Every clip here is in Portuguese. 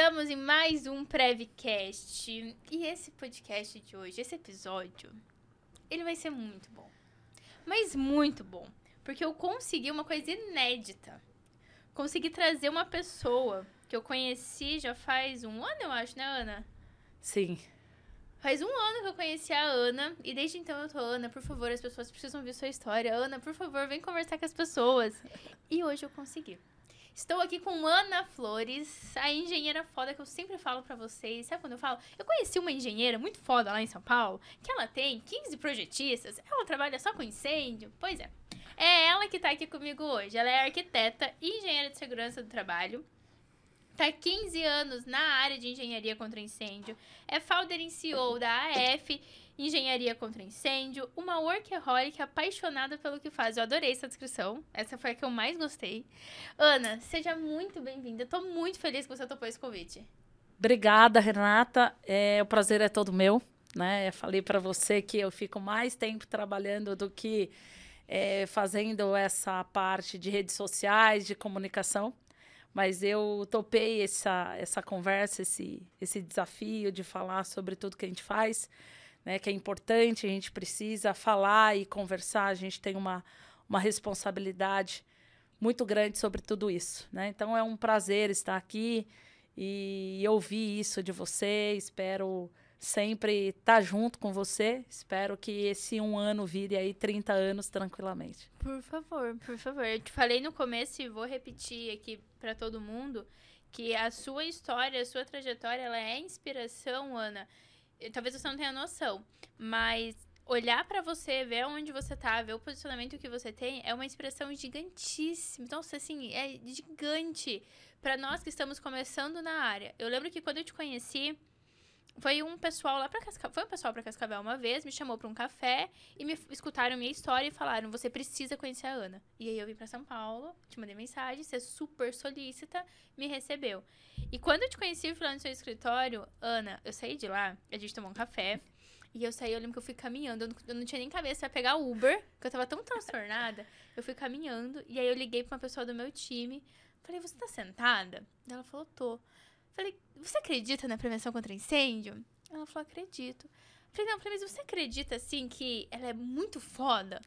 Estamos em mais um Prevcast. E esse podcast de hoje, esse episódio, ele vai ser muito bom. Mas muito bom. Porque eu consegui uma coisa inédita. Consegui trazer uma pessoa que eu conheci já faz um ano, eu acho, né, Ana? Sim. Faz um ano que eu conheci a Ana, e desde então eu tô, Ana, por favor, as pessoas precisam ouvir sua história. Ana, por favor, vem conversar com as pessoas. E hoje eu consegui. Estou aqui com Ana Flores, a engenheira foda que eu sempre falo para vocês. Sabe quando eu falo? Eu conheci uma engenheira muito foda lá em São Paulo, que ela tem 15 projetistas, ela trabalha só com incêndio. Pois é. É ela que tá aqui comigo hoje. Ela é arquiteta e engenheira de segurança do trabalho. Tá 15 anos na área de engenharia contra incêndio. É founder e CEO da AF Engenharia contra Incêndio, uma workaholic apaixonada pelo que faz. Eu adorei essa descrição. Essa foi a que eu mais gostei. Ana, seja muito bem-vinda. Estou muito feliz que você topou esse convite. Obrigada, Renata. É, o prazer é todo meu. Né? Eu falei para você que eu fico mais tempo trabalhando do que é, fazendo essa parte de redes sociais, de comunicação. Mas eu topei essa, essa conversa, esse, esse desafio de falar sobre tudo que a gente faz né, que é importante, a gente precisa falar e conversar, a gente tem uma, uma responsabilidade muito grande sobre tudo isso. Né? Então é um prazer estar aqui e ouvir isso de você. Espero sempre estar junto com você. Espero que esse um ano vire aí 30 anos tranquilamente. Por favor, por favor. Eu te falei no começo e vou repetir aqui para todo mundo que a sua história, a sua trajetória, ela é inspiração, Ana talvez você não tenha noção, mas olhar para você, ver onde você tá, ver o posicionamento que você tem, é uma expressão gigantíssima. Então, assim, é gigante para nós que estamos começando na área. Eu lembro que quando eu te conheci, foi um pessoal lá para Cascavel, foi um pessoal para Cascavel uma vez, me chamou para um café e me escutaram minha história e falaram: "Você precisa conhecer a Ana". E aí eu vim para São Paulo, te mandei mensagem, você é super solícita, me recebeu. E quando eu te conheci falando no seu escritório, Ana, eu saí de lá, a gente tomou um café. E eu saí, eu lembro que eu fui caminhando, eu não, eu não tinha nem cabeça pra pegar Uber, porque eu tava tão transtornada. Eu fui caminhando, e aí eu liguei pra uma pessoa do meu time. Falei, você tá sentada? Ela falou, tô. Falei, você acredita na prevenção contra incêndio? Ela falou, acredito. Falei, não, mas você acredita, assim, que ela é muito foda?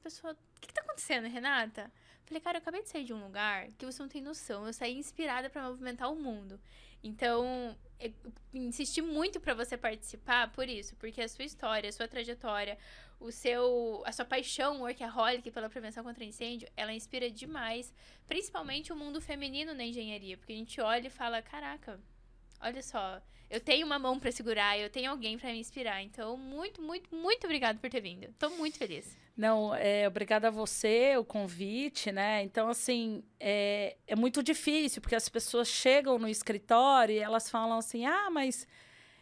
A pessoa, o que, que tá acontecendo, Renata? Falei, cara, eu acabei de sair de um lugar que você não tem noção. Eu saí inspirada para movimentar o mundo. Então, insisti muito para você participar por isso, porque a sua história, a sua trajetória, o seu, a sua paixão workaholic pela prevenção contra incêndio, ela inspira demais, principalmente o mundo feminino na engenharia, porque a gente olha e fala, caraca, olha só, eu tenho uma mão para segurar, eu tenho alguém para me inspirar. Então, muito, muito, muito obrigado por ter vindo. Tô muito feliz. Não, é, obrigada a você, o convite, né? Então, assim, é, é muito difícil, porque as pessoas chegam no escritório e elas falam assim, ah, mas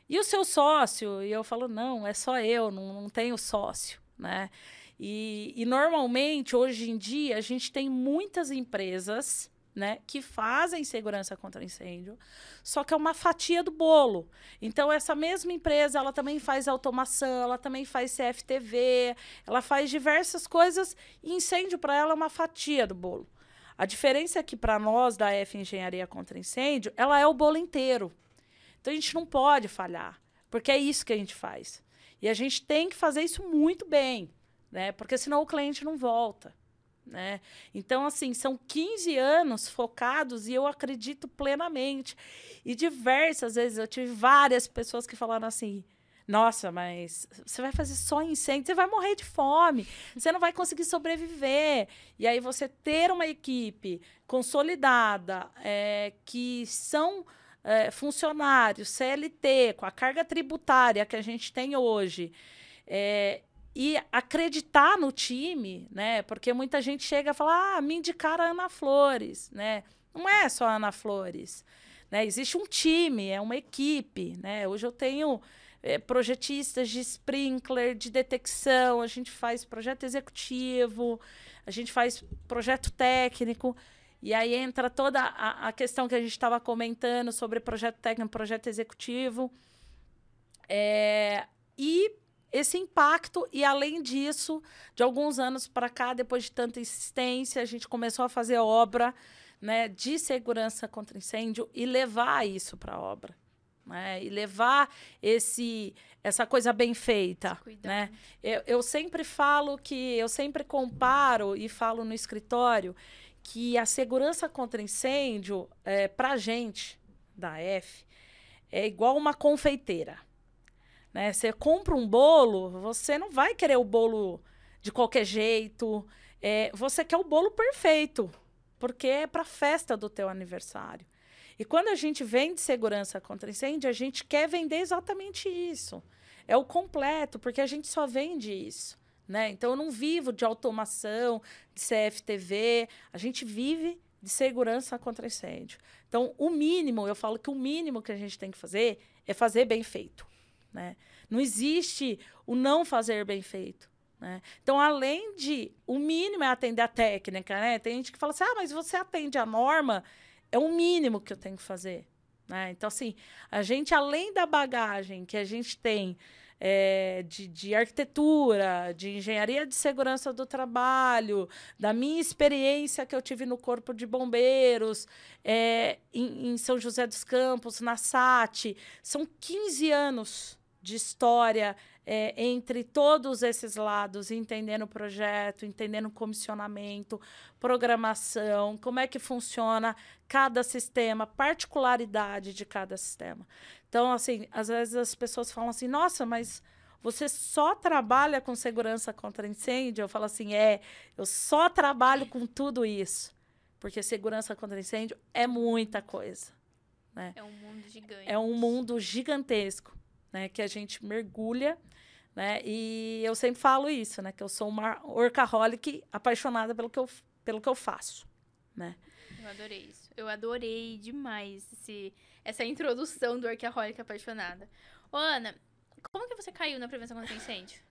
e o seu sócio? E eu falo, não, é só eu, não, não tenho sócio, né? E, e normalmente, hoje em dia, a gente tem muitas empresas né, que fazem segurança contra incêndio, só que é uma fatia do bolo. Então essa mesma empresa, ela também faz automação, ela também faz CFTV, ela faz diversas coisas e incêndio para ela é uma fatia do bolo. A diferença é que para nós da F Engenharia contra Incêndio, ela é o bolo inteiro. Então a gente não pode falhar, porque é isso que a gente faz. E a gente tem que fazer isso muito bem, né? Porque senão o cliente não volta. Né? Então, assim, são 15 anos focados e eu acredito plenamente. E diversas vezes eu tive várias pessoas que falaram assim: nossa, mas você vai fazer só incêndio, você vai morrer de fome, você não vai conseguir sobreviver. E aí você ter uma equipe consolidada, é, que são é, funcionários, CLT, com a carga tributária que a gente tem hoje, é, e acreditar no time, né? Porque muita gente chega e fala: "Ah, me indicaram a Ana Flores", né? Não é só a Ana Flores, né? Existe um time, é uma equipe, né? Hoje eu tenho é, projetistas de sprinkler, de detecção, a gente faz projeto executivo, a gente faz projeto técnico. E aí entra toda a, a questão que a gente estava comentando sobre projeto técnico, projeto executivo. É, e esse impacto, e além disso, de alguns anos para cá, depois de tanta insistência, a gente começou a fazer obra né, de segurança contra incêndio e levar isso para a obra. Né, e levar esse essa coisa bem feita, né? Eu, eu sempre falo que eu sempre comparo e falo no escritório que a segurança contra incêndio é, para gente da F é igual uma confeiteira, né? Você compra um bolo, você não vai querer o bolo de qualquer jeito, é, você quer o bolo perfeito, porque é para a festa do teu aniversário. E quando a gente vende segurança contra incêndio, a gente quer vender exatamente isso. É o completo, porque a gente só vende isso. Né? Então, eu não vivo de automação, de CFTV, a gente vive de segurança contra incêndio. Então, o mínimo, eu falo que o mínimo que a gente tem que fazer é fazer bem feito. Né? Não existe o não fazer bem feito. Né? Então, além de. O mínimo é atender a técnica, né? Tem gente que fala assim: ah, mas você atende a norma, é o mínimo que eu tenho que fazer. Né? Então, assim, a gente, além da bagagem que a gente tem é, de, de arquitetura, de engenharia de segurança do trabalho, da minha experiência que eu tive no Corpo de Bombeiros, é, em, em São José dos Campos, na SAT, são 15 anos de história é, entre todos esses lados, entendendo o projeto, entendendo o comissionamento, programação, como é que funciona cada sistema, particularidade de cada sistema. Então, assim, às vezes as pessoas falam assim: nossa, mas você só trabalha com segurança contra incêndio? Eu falo assim: é, eu só trabalho com tudo isso. Porque segurança contra incêndio é muita coisa. Né? É um mundo gigante. É um mundo gigantesco, né? Que a gente mergulha né? E eu sempre falo isso, né? Que eu sou uma workaholic apaixonada pelo que eu, pelo que eu faço, né? Eu adorei isso. Eu adorei demais esse, essa introdução do workaholic apaixonada. Ô, Ana, como que você caiu na prevenção contra incêndio?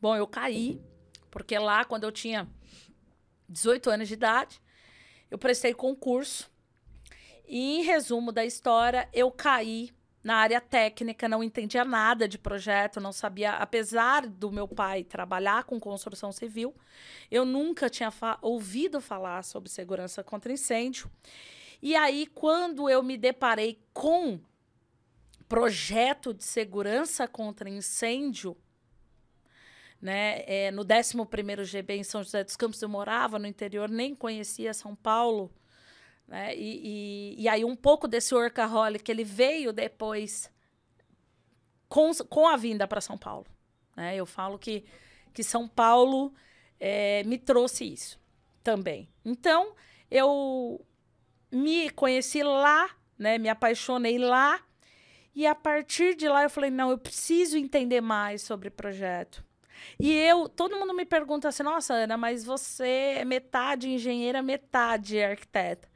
Bom, eu caí porque lá, quando eu tinha 18 anos de idade, eu prestei concurso. E, em resumo da história, eu caí na área técnica, não entendia nada de projeto, não sabia, apesar do meu pai trabalhar com construção civil, eu nunca tinha fa ouvido falar sobre segurança contra incêndio. E aí, quando eu me deparei com projeto de segurança contra incêndio, né, é, no 11º GB em São José dos Campos, eu morava no interior, nem conhecia São Paulo, né? E, e, e, aí um pouco desse workaholic ele veio depois com, com a vinda para São Paulo. Né? Eu falo que, que São Paulo é, me trouxe isso também. Então, eu me conheci lá, né? me apaixonei lá. E a partir de lá eu falei, não, eu preciso entender mais sobre projeto. E eu, todo mundo me pergunta assim, nossa, Ana, mas você é metade engenheira, metade arquiteta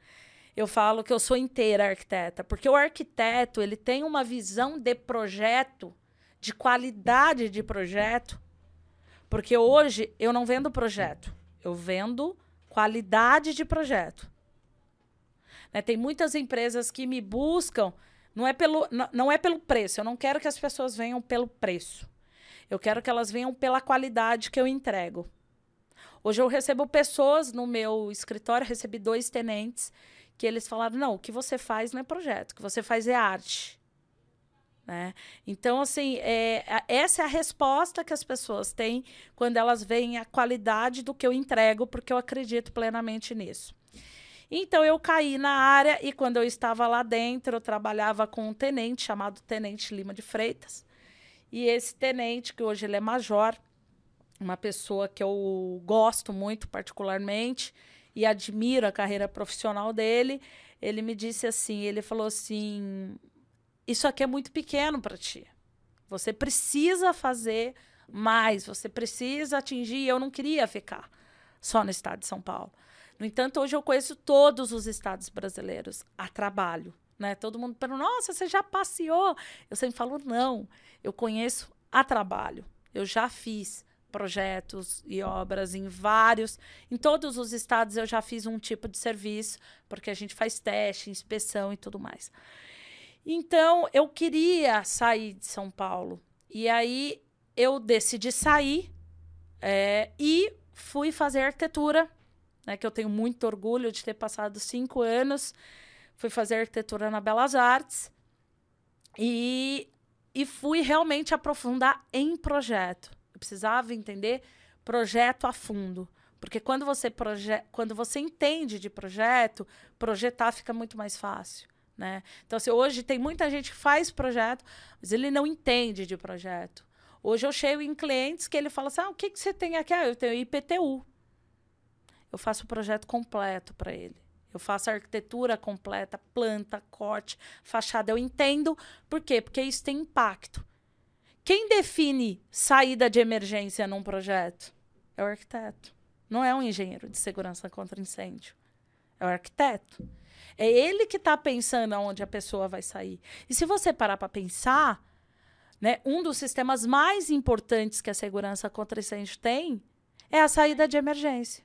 eu falo que eu sou inteira arquiteta, porque o arquiteto ele tem uma visão de projeto, de qualidade de projeto, porque hoje eu não vendo projeto, eu vendo qualidade de projeto. Né? Tem muitas empresas que me buscam, não é, pelo, não, não é pelo preço, eu não quero que as pessoas venham pelo preço. Eu quero que elas venham pela qualidade que eu entrego. Hoje eu recebo pessoas no meu escritório, recebi dois tenentes que eles falaram: não, o que você faz não é projeto, o que você faz é arte. Né? Então, assim, é, essa é a resposta que as pessoas têm quando elas veem a qualidade do que eu entrego, porque eu acredito plenamente nisso. Então, eu caí na área e quando eu estava lá dentro, eu trabalhava com um tenente chamado Tenente Lima de Freitas. E esse tenente, que hoje ele é major, uma pessoa que eu gosto muito particularmente, e admiro a carreira profissional dele, ele me disse assim, ele falou assim: "Isso aqui é muito pequeno para ti. Você precisa fazer mais, você precisa atingir". Eu não queria ficar só no estado de São Paulo. No entanto, hoje eu conheço todos os estados brasileiros a trabalho. Né? Todo mundo pergunta, nossa, você já passeou? Eu sempre falo, não, eu conheço a trabalho. Eu já fiz projetos e obras em vários. Em todos os estados eu já fiz um tipo de serviço, porque a gente faz teste, inspeção e tudo mais. Então eu queria sair de São Paulo. E aí eu decidi sair é, e fui fazer arquitetura né, que eu tenho muito orgulho de ter passado cinco anos. Fui fazer arquitetura na Belas Artes e, e fui realmente aprofundar em projeto. Precisava entender projeto a fundo. Porque quando você, proje quando você entende de projeto, projetar fica muito mais fácil. Né? Então, assim, hoje tem muita gente que faz projeto, mas ele não entende de projeto. Hoje eu chego em clientes que ele fala assim: ah, o que, que você tem aqui? Ah, eu tenho IPTU. Eu faço o projeto completo para ele. Eu faço a arquitetura completa, planta, corte, fachada. Eu entendo. Por quê? Porque isso tem impacto. Quem define saída de emergência num projeto? É o arquiteto. Não é um engenheiro de segurança contra incêndio. É o arquiteto. É ele que está pensando aonde a pessoa vai sair. E se você parar para pensar, né, um dos sistemas mais importantes que a segurança contra incêndio tem é a saída de emergência.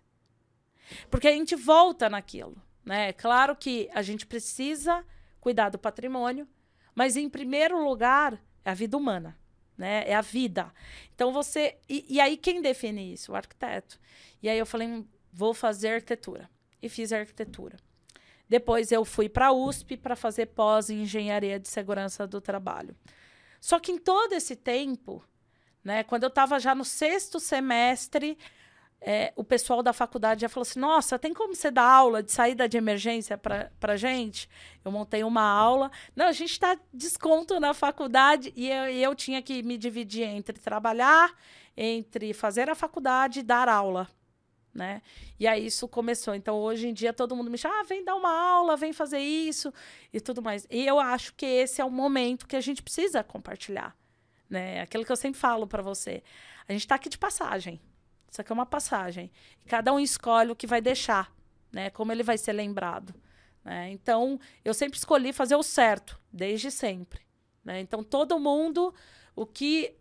Porque a gente volta naquilo. Né? Claro que a gente precisa cuidar do patrimônio, mas em primeiro lugar é a vida humana. Né? É a vida. Então você. E, e aí quem define isso? O arquiteto. E aí eu falei, vou fazer arquitetura. E fiz arquitetura. Depois eu fui para a USP para fazer pós em engenharia de segurança do trabalho. Só que em todo esse tempo, né, quando eu estava já no sexto semestre, é, o pessoal da faculdade já falou assim: Nossa, tem como você dar aula de saída de emergência para gente? Eu montei uma aula. Não, a gente está desconto na faculdade e eu, eu tinha que me dividir entre trabalhar, entre fazer a faculdade e dar aula né? E aí isso começou. Então hoje em dia todo mundo me chama, ah, vem dar uma aula, vem fazer isso e tudo mais. E eu acho que esse é o momento que a gente precisa compartilhar, né? Aquilo que eu sempre falo para você. A gente está aqui de passagem. Isso aqui é uma passagem. Cada um escolhe o que vai deixar, né? Como ele vai ser lembrado. Né? Então, eu sempre escolhi fazer o certo, desde sempre. Né? Então, todo mundo, o que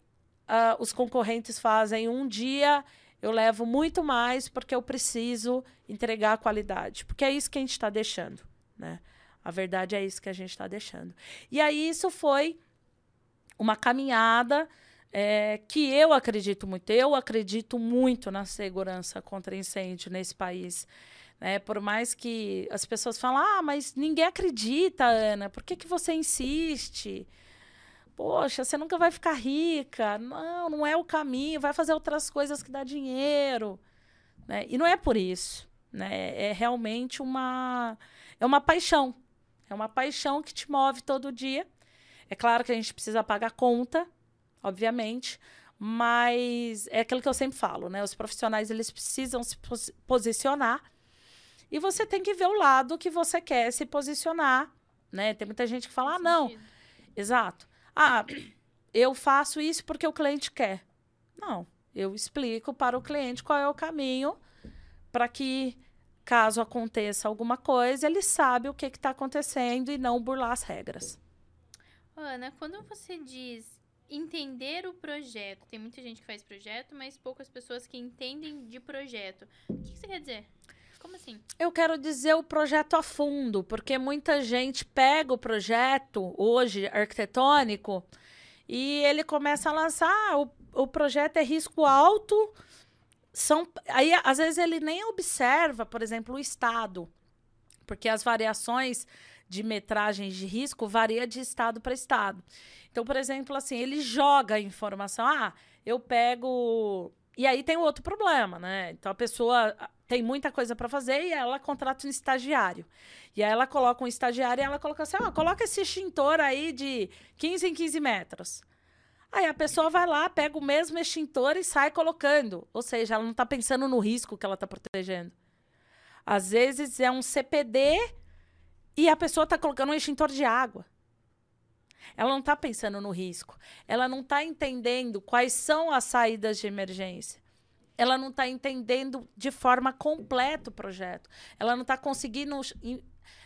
uh, os concorrentes fazem um dia, eu levo muito mais porque eu preciso entregar a qualidade. Porque é isso que a gente está deixando, né? A verdade é isso que a gente está deixando. E aí isso foi uma caminhada é, que eu acredito muito. Eu acredito muito na segurança contra incêndio nesse país. Né? Por mais que as pessoas falam, ah, mas ninguém acredita, Ana, por que, que você insiste? Poxa, você nunca vai ficar rica. Não, não é o caminho. Vai fazer outras coisas que dá dinheiro. Né? E não é por isso. Né? É realmente uma, é uma paixão. É uma paixão que te move todo dia. É claro que a gente precisa pagar conta, obviamente, mas é aquilo que eu sempre falo, né? Os profissionais eles precisam se pos posicionar e você tem que ver o lado que você quer se posicionar, né? Tem muita gente que fala, ah, não, exato. Ah, eu faço isso porque o cliente quer. Não, eu explico para o cliente qual é o caminho para que, caso aconteça alguma coisa, ele sabe o que está acontecendo e não burlar as regras. Ana, quando você diz entender o projeto, tem muita gente que faz projeto, mas poucas pessoas que entendem de projeto. O que, você quer dizer? Como assim? Eu quero dizer o projeto a fundo, porque muita gente pega o projeto hoje arquitetônico e ele começa a lançar ah, o, o projeto é risco alto. São, aí, às vezes, ele nem observa, por exemplo, o estado, porque as variações de metragens de risco varia de estado para estado. Então, por exemplo, assim, ele joga a informação. Ah, eu pego. E aí tem outro problema, né? Então a pessoa tem muita coisa para fazer e ela contrata um estagiário. E aí ela coloca um estagiário e ela coloca assim: ó, coloca esse extintor aí de 15 em 15 metros. Aí a pessoa vai lá, pega o mesmo extintor e sai colocando. Ou seja, ela não está pensando no risco que ela está protegendo. Às vezes é um CPD e a pessoa está colocando um extintor de água. Ela não está pensando no risco. Ela não está entendendo quais são as saídas de emergência ela não está entendendo de forma completa o projeto. Ela não está conseguindo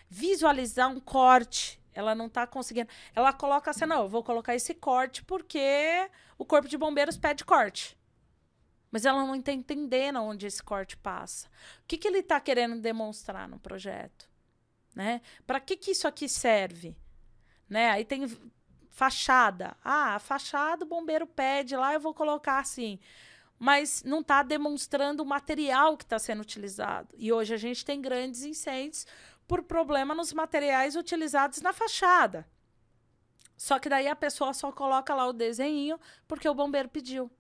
visualizar um corte. Ela não está conseguindo. Ela coloca assim, não, eu vou colocar esse corte porque o corpo de bombeiros pede corte. Mas ela não está entendendo onde esse corte passa. O que, que ele está querendo demonstrar no projeto? Né? Para que, que isso aqui serve? Né? Aí tem fachada. Ah, a fachada o bombeiro pede lá, eu vou colocar assim. mas não está demonstrando o material que está sendo utilizado. E hoje a gente tem grandes incêndios por problema nos materiais utilizados na fachada. Só que daí a pessoa só coloca lá o desenho porque o bombeiro pediu.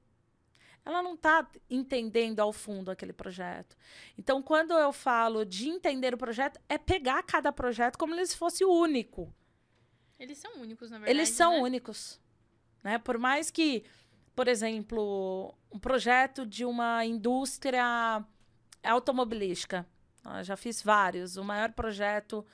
Ela não está entendendo ao fundo aquele projeto. Então, quando eu falo de entender o projeto, é pegar cada projeto como se fosse único. Eles são únicos, na verdade. Eles são né? únicos. Né? Por mais que por exemplo, um projeto de uma indústria automobilística. Eu já fiz vários. O maior projeto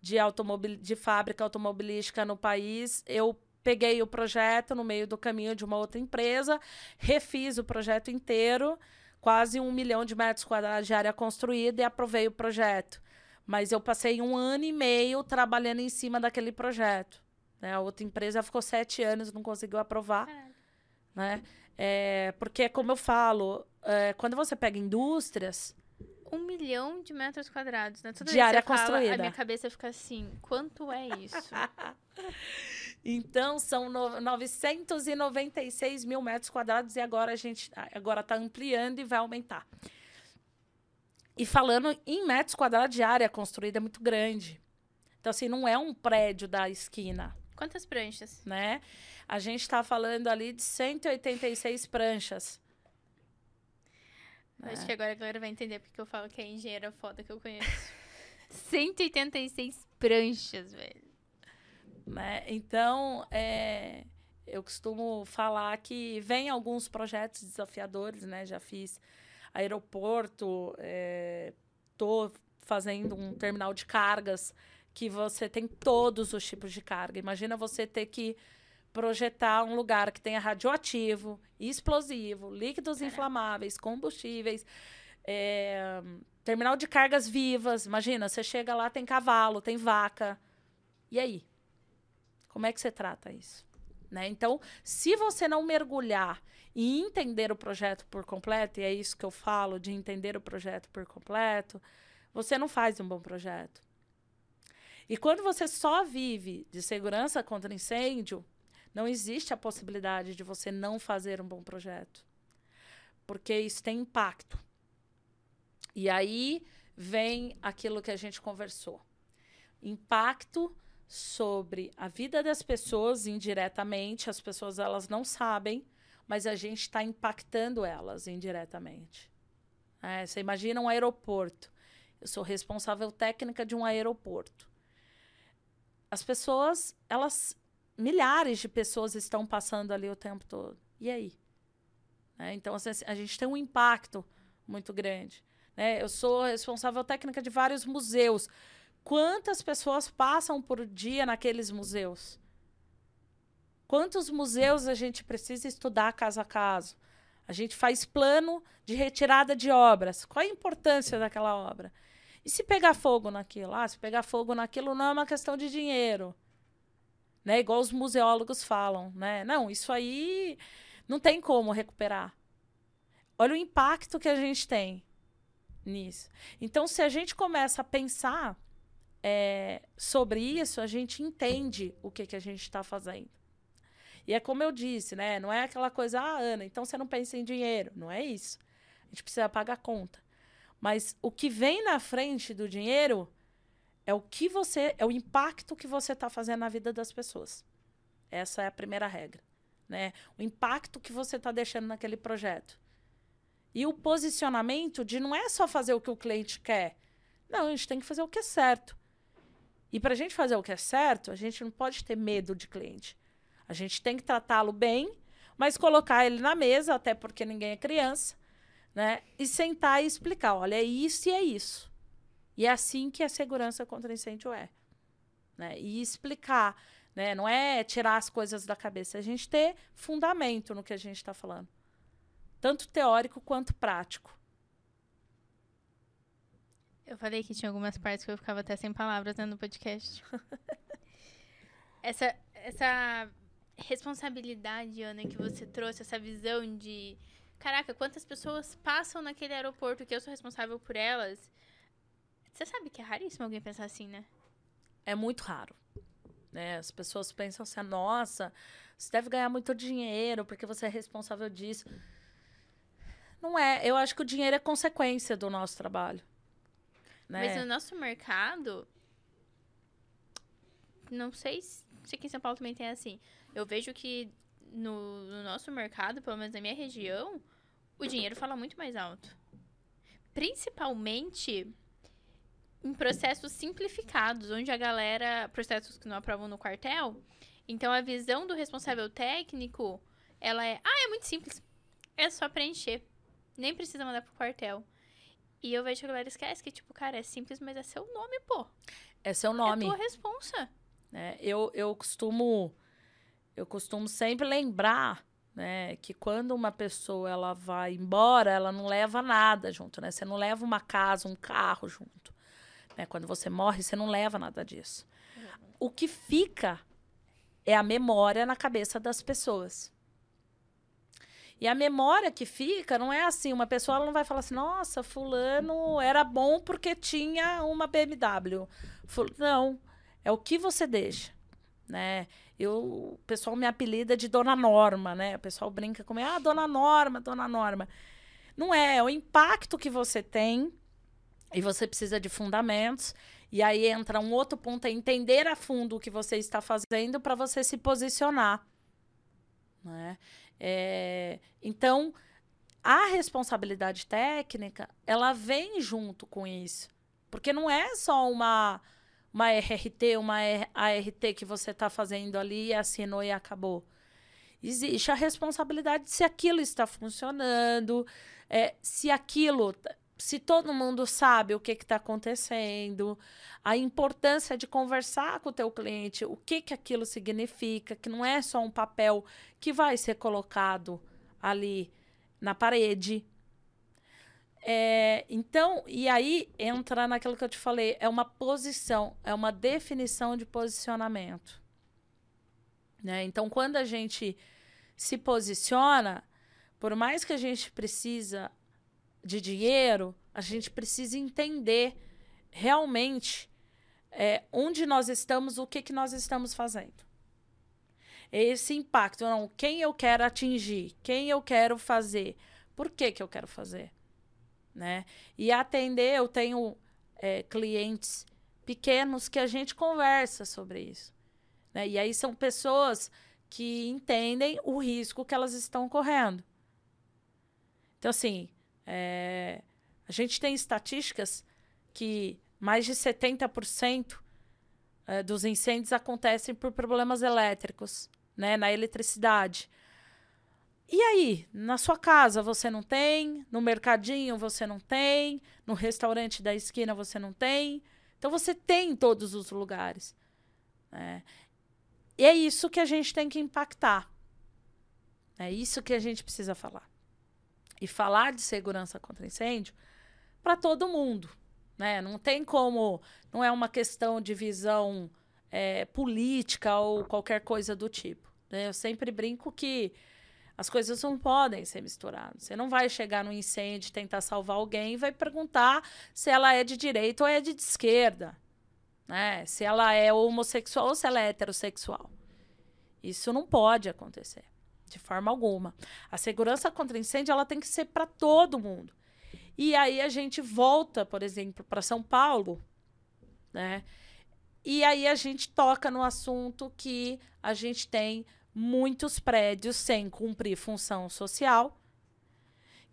de, automobil... de fábrica automobilística no país. Eu peguei o projeto no meio do caminho de uma outra empresa, refiz o projeto inteiro, quase um milhão de metros quadrados de área construída e aprovei o projeto. Mas eu passei um ano e meio trabalhando em cima daquele projeto. Né? A outra empresa ficou sete anos, não conseguiu aprovar. Caralho né? É, porque, como eu falo, é, quando você pega indústrias. Um milhão de metros quadrados, né? Toda de área construída. Fala, a minha cabeça fica assim: quanto é isso? então, são no, 996 mil metros quadrados e agora a gente agora está ampliando e vai aumentar. E falando em metros quadrados de área construída, é muito grande. Então, assim, não é um prédio da esquina. Quantas pranchas? Né? A gente está falando ali de 186 pranchas. Acho é. que agora a galera vai entender porque eu falo que é engenheira foda que eu conheço. 186 pranchas, velho. Né? Então, é, eu costumo falar que vem alguns projetos desafiadores, né? Já fiz aeroporto, estou é, fazendo um terminal de cargas que você tem todos os tipos de carga. Imagina você ter que projetar um lugar que tenha radioativo, explosivo, líquidos inflamáveis, combustíveis, é, terminal de cargas vivas. Imagina, você chega lá, tem cavalo, tem vaca. E aí? Como é que você trata isso? Né? Então, se você não mergulhar e entender o projeto por completo, e é isso que eu falo de entender o projeto por completo, você não faz um bom projeto. E quando você só vive de segurança contra incêndio, não existe a possibilidade de você não fazer um bom projeto. Porque isso tem impacto. E aí vem aquilo que a gente conversou. Impacto sobre a vida das pessoas indiretamente, as pessoas elas não sabem, mas a gente está impactando elas indiretamente. É, você imagina um aeroporto. Eu sou responsável técnica de um aeroporto. As pessoas, elas milhares de pessoas estão passando ali o tempo todo. E aí? Né? Então, assim, a gente tem um impacto muito grande. Né? Eu sou responsável técnica de vários museus. Quantas pessoas passam por dia naqueles museus? Quantos museus a gente precisa estudar caso a caso? A gente faz plano de retirada de obras. Qual a importância daquela obra? E se pegar fogo naquilo? Ah, se pegar fogo naquilo não é uma questão de dinheiro né? Igual os museólogos falam, né? Não, isso aí não tem como recuperar. Olha o impacto que a gente tem nisso. Então, se a gente começa a pensar é, sobre isso, a gente entende o que, que a gente está fazendo. E é como eu disse, né? Não é aquela coisa, ah, Ana, então você não pensa em dinheiro. Não é isso. A gente precisa pagar a conta. Mas o que vem na frente do dinheiro é o que você, é o impacto que você está fazendo na vida das pessoas. Essa é a primeira regra, né? O impacto que você está deixando naquele projeto. E o posicionamento de não é só fazer o que o cliente quer. Não, a gente tem que fazer o que é certo. E para a gente fazer o que é certo, a gente não pode ter medo de cliente. A gente tem que tratá-lo bem, mas colocar ele na mesa, até porque ninguém é criança, né? E sentar e explicar: olha, é isso e é isso. E é assim que a segurança contra incêndio é. Né? E explicar. Né? Não é tirar as coisas da cabeça, é a gente ter fundamento no que a gente está falando. Tanto teórico quanto prático. Eu falei que tinha algumas partes que eu ficava até sem palavras né, no podcast. essa, essa responsabilidade, Ana, que você trouxe, essa visão de. Caraca, quantas pessoas passam naquele aeroporto que eu sou responsável por elas você sabe que é raríssimo alguém pensar assim, né? É muito raro. Né? As pessoas pensam assim, nossa, você deve ganhar muito dinheiro porque você é responsável disso. Não é. Eu acho que o dinheiro é consequência do nosso trabalho. Né? Mas no nosso mercado, não sei se aqui em São Paulo também tem assim. Eu vejo que no, no nosso mercado, pelo menos na minha região, o dinheiro fala muito mais alto. Principalmente em processos simplificados, onde a galera. processos que não aprovam no quartel. Então a visão do responsável técnico, ela é. Ah, é muito simples. É só preencher. Nem precisa mandar pro quartel. E eu vejo que a galera esquece que, tipo, cara, é simples, mas é seu nome, pô. É seu nome. É tua responsa. É, eu, eu costumo. Eu costumo sempre lembrar né? Que quando uma pessoa ela vai embora, ela não leva nada junto, né? Você não leva uma casa, um carro junto. Né? Quando você morre, você não leva nada disso. O que fica é a memória na cabeça das pessoas. E a memória que fica não é assim, uma pessoa não vai falar assim, nossa, fulano era bom porque tinha uma BMW. Não, é o que você deixa, né? Eu, o pessoal me apelida de Dona Norma, né? O pessoal brinca comigo, ah, Dona Norma, Dona Norma. Não é, é o impacto que você tem e você precisa de fundamentos. E aí entra um outro ponto, é entender a fundo o que você está fazendo para você se posicionar. Né? É, então, a responsabilidade técnica, ela vem junto com isso. Porque não é só uma uma RRT, uma ART que você está fazendo ali, assinou e acabou. Existe a responsabilidade se aquilo está funcionando, é, se aquilo, se todo mundo sabe o que está acontecendo, a importância de conversar com o teu cliente, o que, que aquilo significa, que não é só um papel que vai ser colocado ali na parede, é, então, e aí entra naquilo que eu te falei, é uma posição, é uma definição de posicionamento. Né? Então, quando a gente se posiciona, por mais que a gente precisa de dinheiro, a gente precisa entender realmente é, onde nós estamos, o que, que nós estamos fazendo. Esse impacto, não, quem eu quero atingir, quem eu quero fazer, por que, que eu quero fazer né? E atender, eu tenho é, clientes pequenos que a gente conversa sobre isso. Né? E aí são pessoas que entendem o risco que elas estão correndo. Então, assim, é, a gente tem estatísticas que mais de 70% é, dos incêndios acontecem por problemas elétricos, né, na eletricidade. E aí, na sua casa você não tem, no mercadinho você não tem, no restaurante da esquina você não tem. Então você tem em todos os lugares. Né? E é isso que a gente tem que impactar. É isso que a gente precisa falar. E falar de segurança contra incêndio para todo mundo. Né? Não tem como. Não é uma questão de visão é, política ou qualquer coisa do tipo. Né? Eu sempre brinco que as coisas não podem ser misturadas. Você não vai chegar no incêndio, tentar salvar alguém e vai perguntar se ela é de direita ou é de esquerda. Né? Se ela é homossexual ou se ela é heterossexual. Isso não pode acontecer, de forma alguma. A segurança contra incêndio ela tem que ser para todo mundo. E aí a gente volta, por exemplo, para São Paulo, né? E aí a gente toca no assunto que a gente tem muitos prédios sem cumprir função social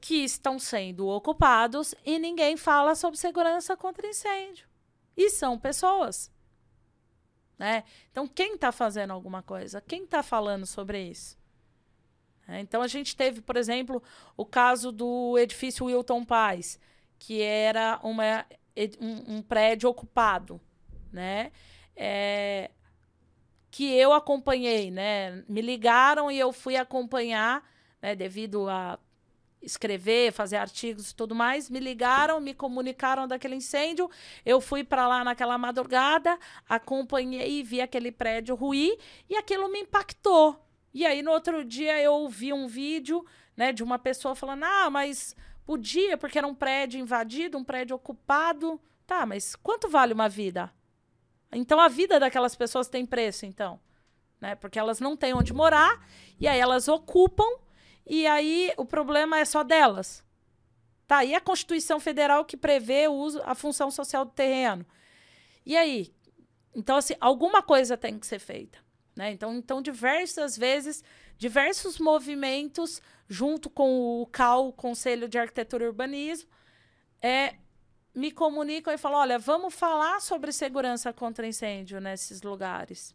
que estão sendo ocupados e ninguém fala sobre segurança contra incêndio. E são pessoas. Né? Então, quem está fazendo alguma coisa? Quem está falando sobre isso? É, então, a gente teve, por exemplo, o caso do edifício Wilton Paz, que era uma, um, um prédio ocupado. Né? É, que eu acompanhei, né? Me ligaram e eu fui acompanhar, né? Devido a escrever, fazer artigos e tudo mais, me ligaram, me comunicaram daquele incêndio. Eu fui para lá naquela madrugada, acompanhei, vi aquele prédio ruir e aquilo me impactou. E aí no outro dia eu vi um vídeo, né, de uma pessoa falando: "Ah, mas podia porque era um prédio invadido, um prédio ocupado". Tá, mas quanto vale uma vida? Então a vida daquelas pessoas tem preço, então. Né? Porque elas não têm onde morar, e aí elas ocupam, e aí o problema é só delas. Tá, e a Constituição Federal que prevê o uso, a função social do terreno? E aí? Então, assim, alguma coisa tem que ser feita. Né? Então, então, diversas vezes, diversos movimentos, junto com o CAL, Conselho de Arquitetura e Urbanismo, é, me comunicam e falam: olha, vamos falar sobre segurança contra incêndio nesses lugares.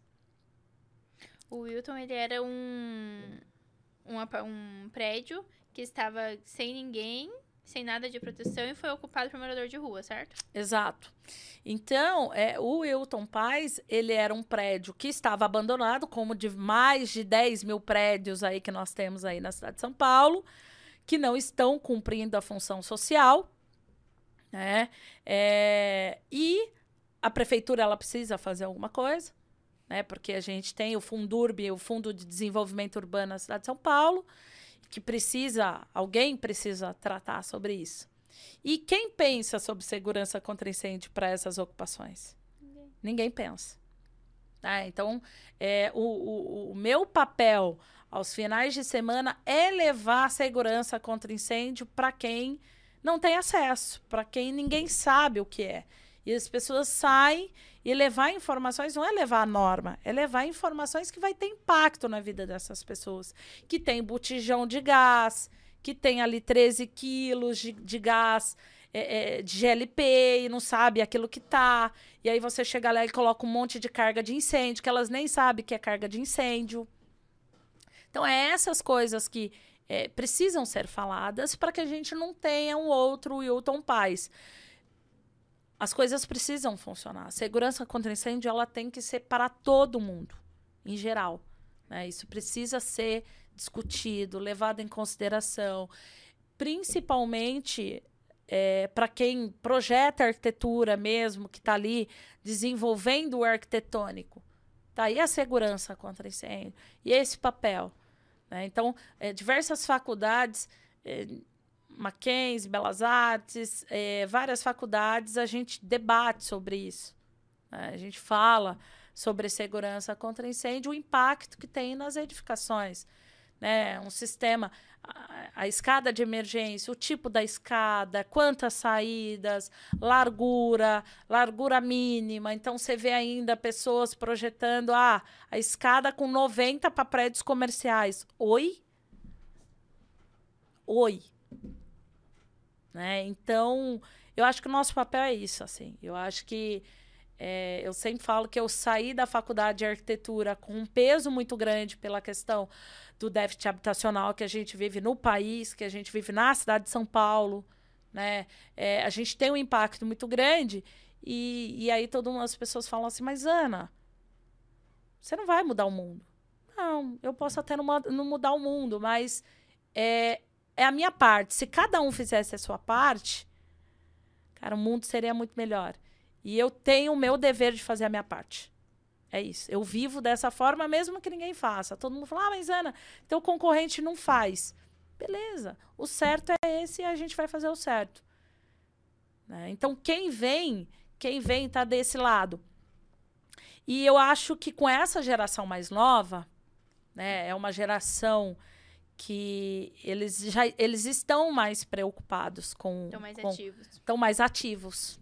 O Wilton, ele era um, um, um prédio que estava sem ninguém sem nada de proteção e foi ocupado por morador de rua, certo? Exato. Então, é, o Wilton Paz, ele era um prédio que estava abandonado, como de mais de 10 mil prédios aí que nós temos aí na cidade de São Paulo, que não estão cumprindo a função social, né? É, e a prefeitura, ela precisa fazer alguma coisa, né? Porque a gente tem o Fundurb, o Fundo de Desenvolvimento Urbano da cidade de São Paulo, que precisa, alguém precisa tratar sobre isso. E quem pensa sobre segurança contra incêndio para essas ocupações? Ninguém, Ninguém pensa. Ah, então, é, o, o, o meu papel aos finais de semana é levar segurança contra incêndio para quem não tem acesso, para quem ninguém sabe o que é. E as pessoas saem e levar informações não é levar a norma, é levar informações que vai ter impacto na vida dessas pessoas. Que tem botijão de gás, que tem ali 13 quilos de, de gás é, é, de GLP e não sabe aquilo que tá. E aí você chega lá e coloca um monte de carga de incêndio, que elas nem sabem que é carga de incêndio. Então, é essas coisas que é, precisam ser faladas para que a gente não tenha um outro Wilton Paz as coisas precisam funcionar. A segurança contra incêndio ela tem que ser para todo mundo, em geral. Né? Isso precisa ser discutido, levado em consideração, principalmente é, para quem projeta arquitetura mesmo, que está ali desenvolvendo o arquitetônico. Tá aí a segurança contra incêndio e esse papel. Né? Então, é, diversas faculdades é, Mackenzie, Belas Artes, é, várias faculdades, a gente debate sobre isso. Né? A gente fala sobre segurança contra incêndio, o impacto que tem nas edificações. Né? Um sistema, a, a escada de emergência, o tipo da escada, quantas saídas, largura, largura mínima. Então, você vê ainda pessoas projetando ah, a escada com 90 para prédios comerciais. Oi? Oi. Né? Então, eu acho que o nosso papel é isso, assim. Eu acho que é, eu sempre falo que eu saí da faculdade de arquitetura com um peso muito grande pela questão do déficit habitacional que a gente vive no país, que a gente vive na cidade de São Paulo, né? É, a gente tem um impacto muito grande e, e aí todas as pessoas falam assim, mas Ana, você não vai mudar o mundo. Não, eu posso até não, não mudar o mundo, mas é, é a minha parte. Se cada um fizesse a sua parte, cara, o mundo seria muito melhor. E eu tenho o meu dever de fazer a minha parte. É isso. Eu vivo dessa forma, mesmo que ninguém faça. Todo mundo fala, ah, mas Ana, teu concorrente não faz. Beleza. O certo é esse e a gente vai fazer o certo. Né? Então, quem vem, quem vem tá desse lado. E eu acho que com essa geração mais nova, né, é uma geração que eles já eles estão mais preocupados com estão mais com, ativos. estão mais ativos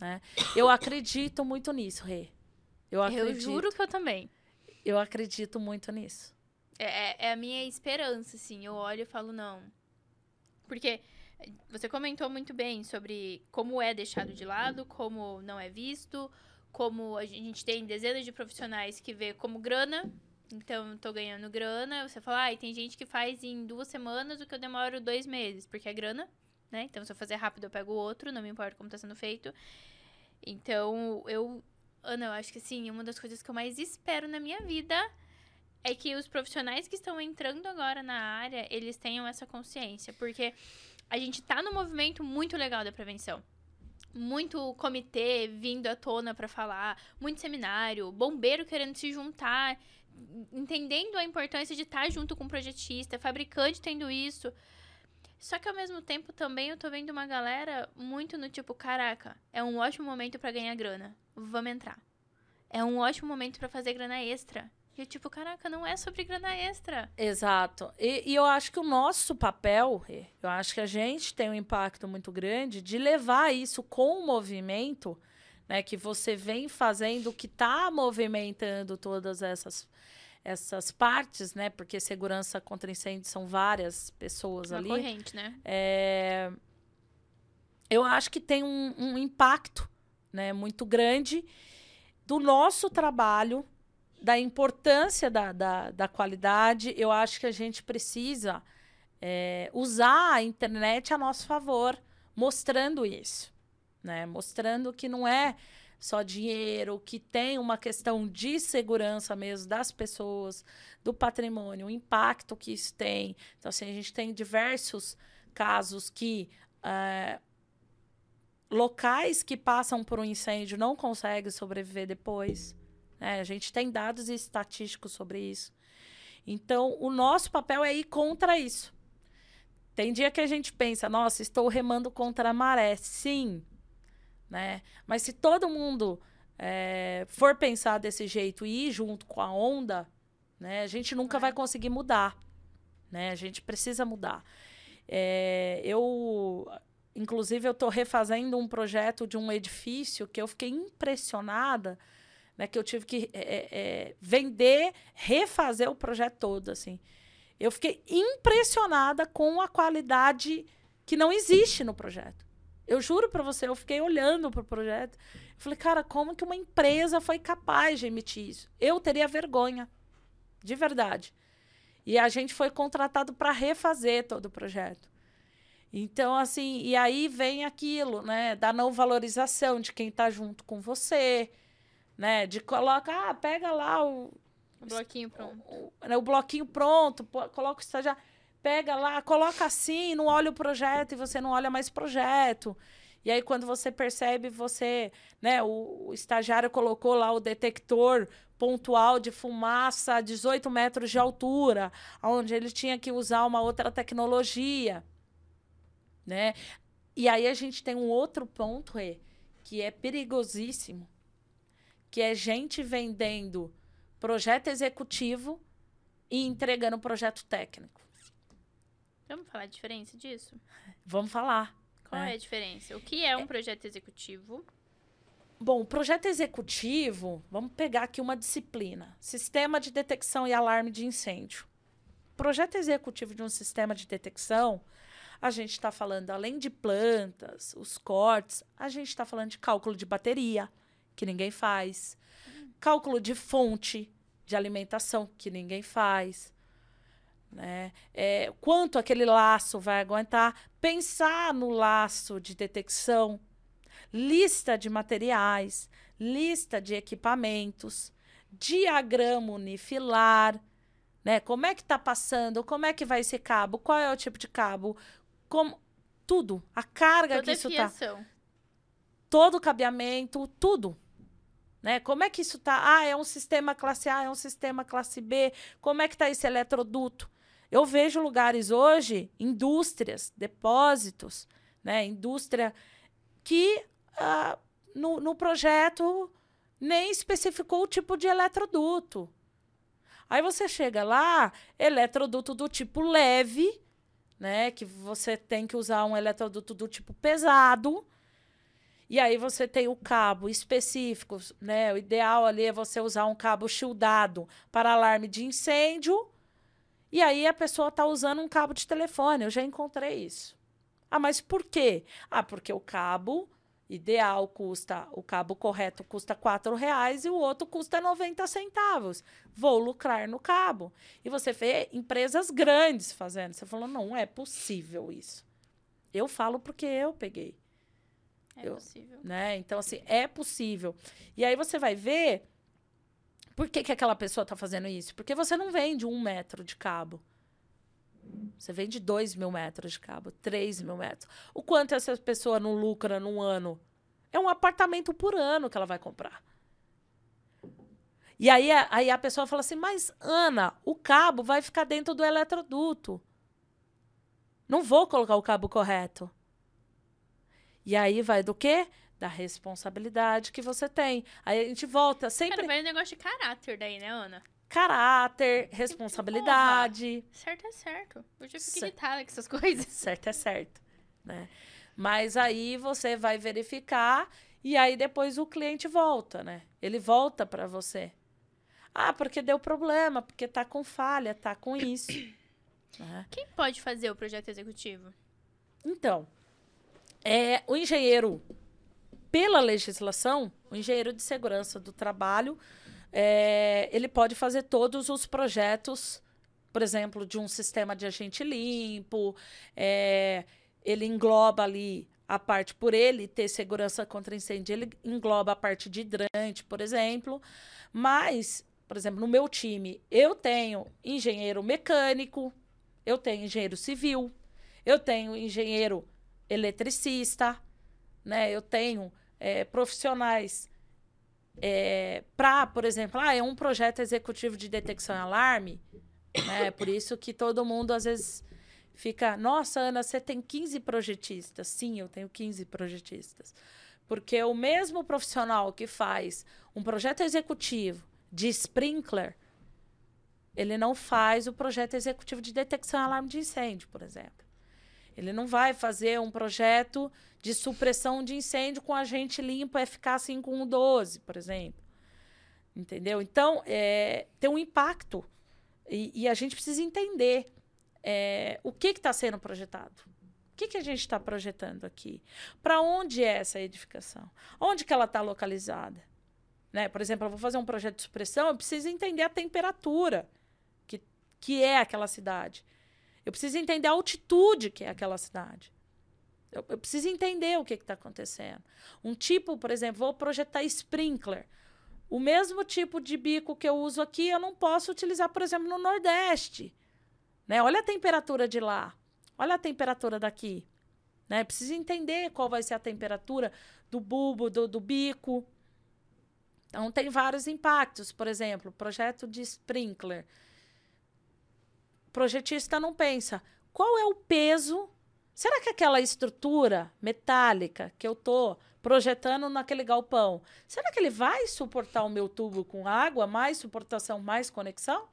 né? Eu acredito muito nisso Rê. Eu acredito eu juro que eu também. Eu acredito muito nisso. É, é, é a minha esperança assim. Eu olho e falo não. Porque você comentou muito bem sobre como é deixado de lado como não é visto como a gente tem dezenas de profissionais que vê como grana então, eu tô ganhando grana. Você fala, ah, tem gente que faz em duas semanas o que eu demoro dois meses, porque é grana, né? Então, se eu fazer rápido, eu pego outro, não me importa como tá sendo feito. Então, eu. Ana, eu acho que sim, uma das coisas que eu mais espero na minha vida é que os profissionais que estão entrando agora na área, eles tenham essa consciência. Porque a gente tá num movimento muito legal da prevenção muito comitê vindo à tona para falar, muito seminário, bombeiro querendo se juntar entendendo a importância de estar junto com o projetista, fabricante tendo isso. Só que ao mesmo tempo também eu tô vendo uma galera muito no tipo, caraca, é um ótimo momento para ganhar grana. Vamos entrar. É um ótimo momento para fazer grana extra. E eu, tipo, caraca, não é sobre grana extra. Exato. E, e, eu acho que o nosso papel, eu acho que a gente tem um impacto muito grande de levar isso com o movimento, né? Que você vem fazendo, que está movimentando todas essas essas partes, né? Porque segurança contra incêndio são várias pessoas Uma ali. corrente, né? É... Eu acho que tem um, um impacto né, muito grande do nosso trabalho, da importância da, da, da qualidade. Eu acho que a gente precisa é, usar a internet a nosso favor, mostrando isso. Né? Mostrando que não é só dinheiro, que tem uma questão de segurança mesmo das pessoas, do patrimônio, o impacto que isso tem. Então, assim, a gente tem diversos casos que uh, locais que passam por um incêndio não conseguem sobreviver depois. Né? A gente tem dados estatísticos sobre isso. Então, o nosso papel é ir contra isso. Tem dia que a gente pensa, nossa, estou remando contra a maré. Sim, né? Mas se todo mundo é, for pensar desse jeito e ir junto com a onda, né, a gente nunca vai conseguir mudar. Né? A gente precisa mudar. É, eu, inclusive, eu estou refazendo um projeto de um edifício que eu fiquei impressionada, né, que eu tive que é, é, vender, refazer o projeto todo, assim. Eu fiquei impressionada com a qualidade que não existe no projeto. Eu juro para você, eu fiquei olhando pro projeto. Eu falei, cara, como que uma empresa foi capaz de emitir isso? Eu teria vergonha. De verdade. E a gente foi contratado para refazer todo o projeto. Então, assim, e aí vem aquilo, né, da não valorização de quem está junto com você, né, de colocar, ah, pega lá o, o bloquinho pronto. O, o, né, o bloquinho pronto, coloca o estagiário pega lá, coloca assim, não olha o projeto e você não olha mais projeto. E aí, quando você percebe, você, né, o, o estagiário colocou lá o detector pontual de fumaça a 18 metros de altura, onde ele tinha que usar uma outra tecnologia, né? E aí a gente tem um outro ponto, Rê, que é perigosíssimo, que é gente vendendo projeto executivo e entregando projeto técnico. Vamos falar a diferença disso? Vamos falar. Qual é, é a diferença? O que é um é... projeto executivo? Bom, o projeto executivo, vamos pegar aqui uma disciplina: Sistema de Detecção e Alarme de Incêndio. Projeto executivo de um sistema de detecção, a gente está falando, além de plantas, os cortes, a gente está falando de cálculo de bateria, que ninguém faz, cálculo de fonte de alimentação, que ninguém faz, né? É, quanto aquele laço vai aguentar? Pensar no laço de detecção, lista de materiais, lista de equipamentos, diagrama unifilar, né? Como é que está passando? Como é que vai esse cabo? Qual é o tipo de cabo? Como tudo, a carga Toda que isso está, todo o cabeamento, tudo. Né? Como é que isso está? Ah, é um sistema classe A, é um sistema classe B. Como é que está esse eletroduto? Eu vejo lugares hoje, indústrias, depósitos, né? Indústria que uh, no, no projeto nem especificou o tipo de eletroduto. Aí você chega lá, eletroduto do tipo leve, né? Que você tem que usar um eletroduto do tipo pesado. E aí você tem o cabo específico, né? O ideal ali é você usar um cabo shieldado para alarme de incêndio e aí a pessoa está usando um cabo de telefone. Eu já encontrei isso. Ah, mas por quê? Ah, porque o cabo ideal custa, o cabo correto custa quatro reais e o outro custa 90 centavos. Vou lucrar no cabo. E você vê empresas grandes fazendo. Você falou, não é possível isso. Eu falo porque eu peguei. É eu, possível. Né? Então, assim, é possível. E aí você vai ver por que, que aquela pessoa está fazendo isso? Porque você não vende um metro de cabo. Você vende dois mil metros de cabo, três mil metros. O quanto essa pessoa não lucra num ano? É um apartamento por ano que ela vai comprar. E aí, aí a pessoa fala assim: Mas, Ana, o cabo vai ficar dentro do eletroduto. Não vou colocar o cabo correto. E aí vai do quê? Da responsabilidade que você tem. Aí a gente volta sempre. Cara, vai um negócio de caráter daí, né, Ana? caráter, responsabilidade. Porra, certo é certo. Eu já fico irritada com essas coisas. Certo é certo, né? Mas aí você vai verificar e aí depois o cliente volta, né? Ele volta para você. Ah, porque deu problema, porque tá com falha, tá com isso. né? Quem pode fazer o projeto executivo? Então, é, o engenheiro, pela legislação, o engenheiro de segurança do trabalho, é, ele pode fazer todos os projetos, por exemplo, de um sistema de agente limpo, é, ele engloba ali a parte, por ele ter segurança contra incêndio, ele engloba a parte de hidrante, por exemplo, mas, por exemplo, no meu time, eu tenho engenheiro mecânico, eu tenho engenheiro civil, eu tenho engenheiro eletricista, né? Eu tenho é, profissionais para, por exemplo, ah, é um projeto executivo de detecção e alarme, né? Por isso que todo mundo às vezes fica, nossa, Ana, você tem 15 projetistas. Sim, eu tenho 15 projetistas. Porque o mesmo profissional que faz um projeto executivo de sprinkler, ele não faz o projeto executivo de detecção e alarme de incêndio, por exemplo. Ele não vai fazer um projeto de supressão de incêndio com agente limpo FK5112, por exemplo. Entendeu? Então, é, tem um impacto. E, e a gente precisa entender é, o que está sendo projetado. O que, que a gente está projetando aqui? Para onde é essa edificação? Onde que ela está localizada? Né? Por exemplo, eu vou fazer um projeto de supressão, eu preciso entender a temperatura que, que é aquela cidade. Eu preciso entender a altitude que é aquela cidade. Eu, eu preciso entender o que está acontecendo. Um tipo, por exemplo, vou projetar sprinkler. O mesmo tipo de bico que eu uso aqui, eu não posso utilizar, por exemplo, no Nordeste. Né? Olha a temperatura de lá. Olha a temperatura daqui. Né? Preciso entender qual vai ser a temperatura do bulbo, do, do bico. Então, tem vários impactos. Por exemplo, projeto de sprinkler. Projetista não pensa qual é o peso. Será que aquela estrutura metálica que eu estou projetando naquele galpão, será que ele vai suportar o meu tubo com água, mais suportação, mais conexão?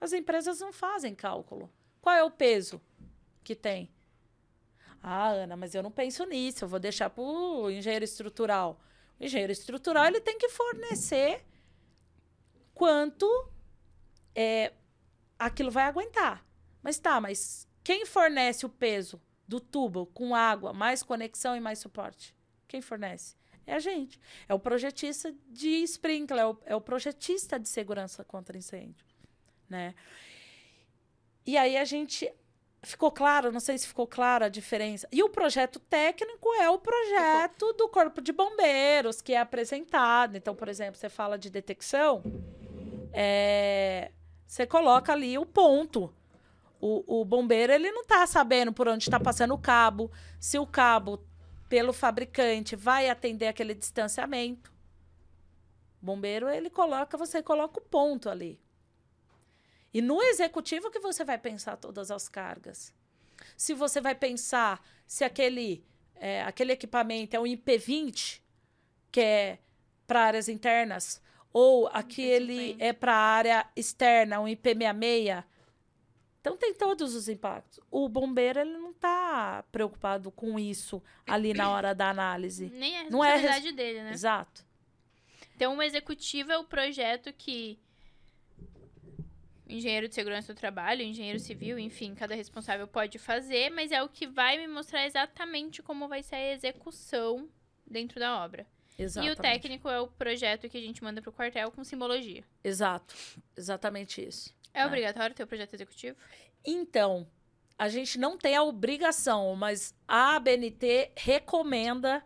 As empresas não fazem cálculo. Qual é o peso que tem? Ah, Ana, mas eu não penso nisso, eu vou deixar para o engenheiro estrutural. O engenheiro estrutural ele tem que fornecer quanto é, aquilo vai aguentar. Mas tá, mas quem fornece o peso do tubo com água, mais conexão e mais suporte? Quem fornece? É a gente. É o projetista de sprinkler, é o, é o projetista de segurança contra incêndio, né? E aí a gente ficou claro, não sei se ficou clara a diferença. E o projeto técnico é o projeto do Corpo de Bombeiros que é apresentado. Então, por exemplo, você fala de detecção, é, você coloca ali o ponto. O, o bombeiro ele não está sabendo por onde está passando o cabo, se o cabo pelo fabricante vai atender aquele distanciamento. O bombeiro ele coloca, você coloca o ponto ali. E no executivo que você vai pensar todas as cargas. Se você vai pensar se aquele, é, aquele equipamento é um IP20, que é para áreas internas, ou aquele é para área externa, um IP66. Então tem todos os impactos. O bombeiro ele não está preocupado com isso ali na hora da análise. Nem é Não é responsabilidade res- dele, né? Exato. Então, o executivo é o projeto que engenheiro de segurança do trabalho, engenheiro civil, enfim, cada responsável pode fazer, mas é o que vai me mostrar exatamente como vai ser a execução dentro da obra. Exatamente. E o técnico é o projeto que a gente manda pro quartel com simbologia. Exato. Exatamente isso. É É. obrigatório ter o projeto executivo? Então, a gente não tem a obrigação, mas a ABNT recomenda.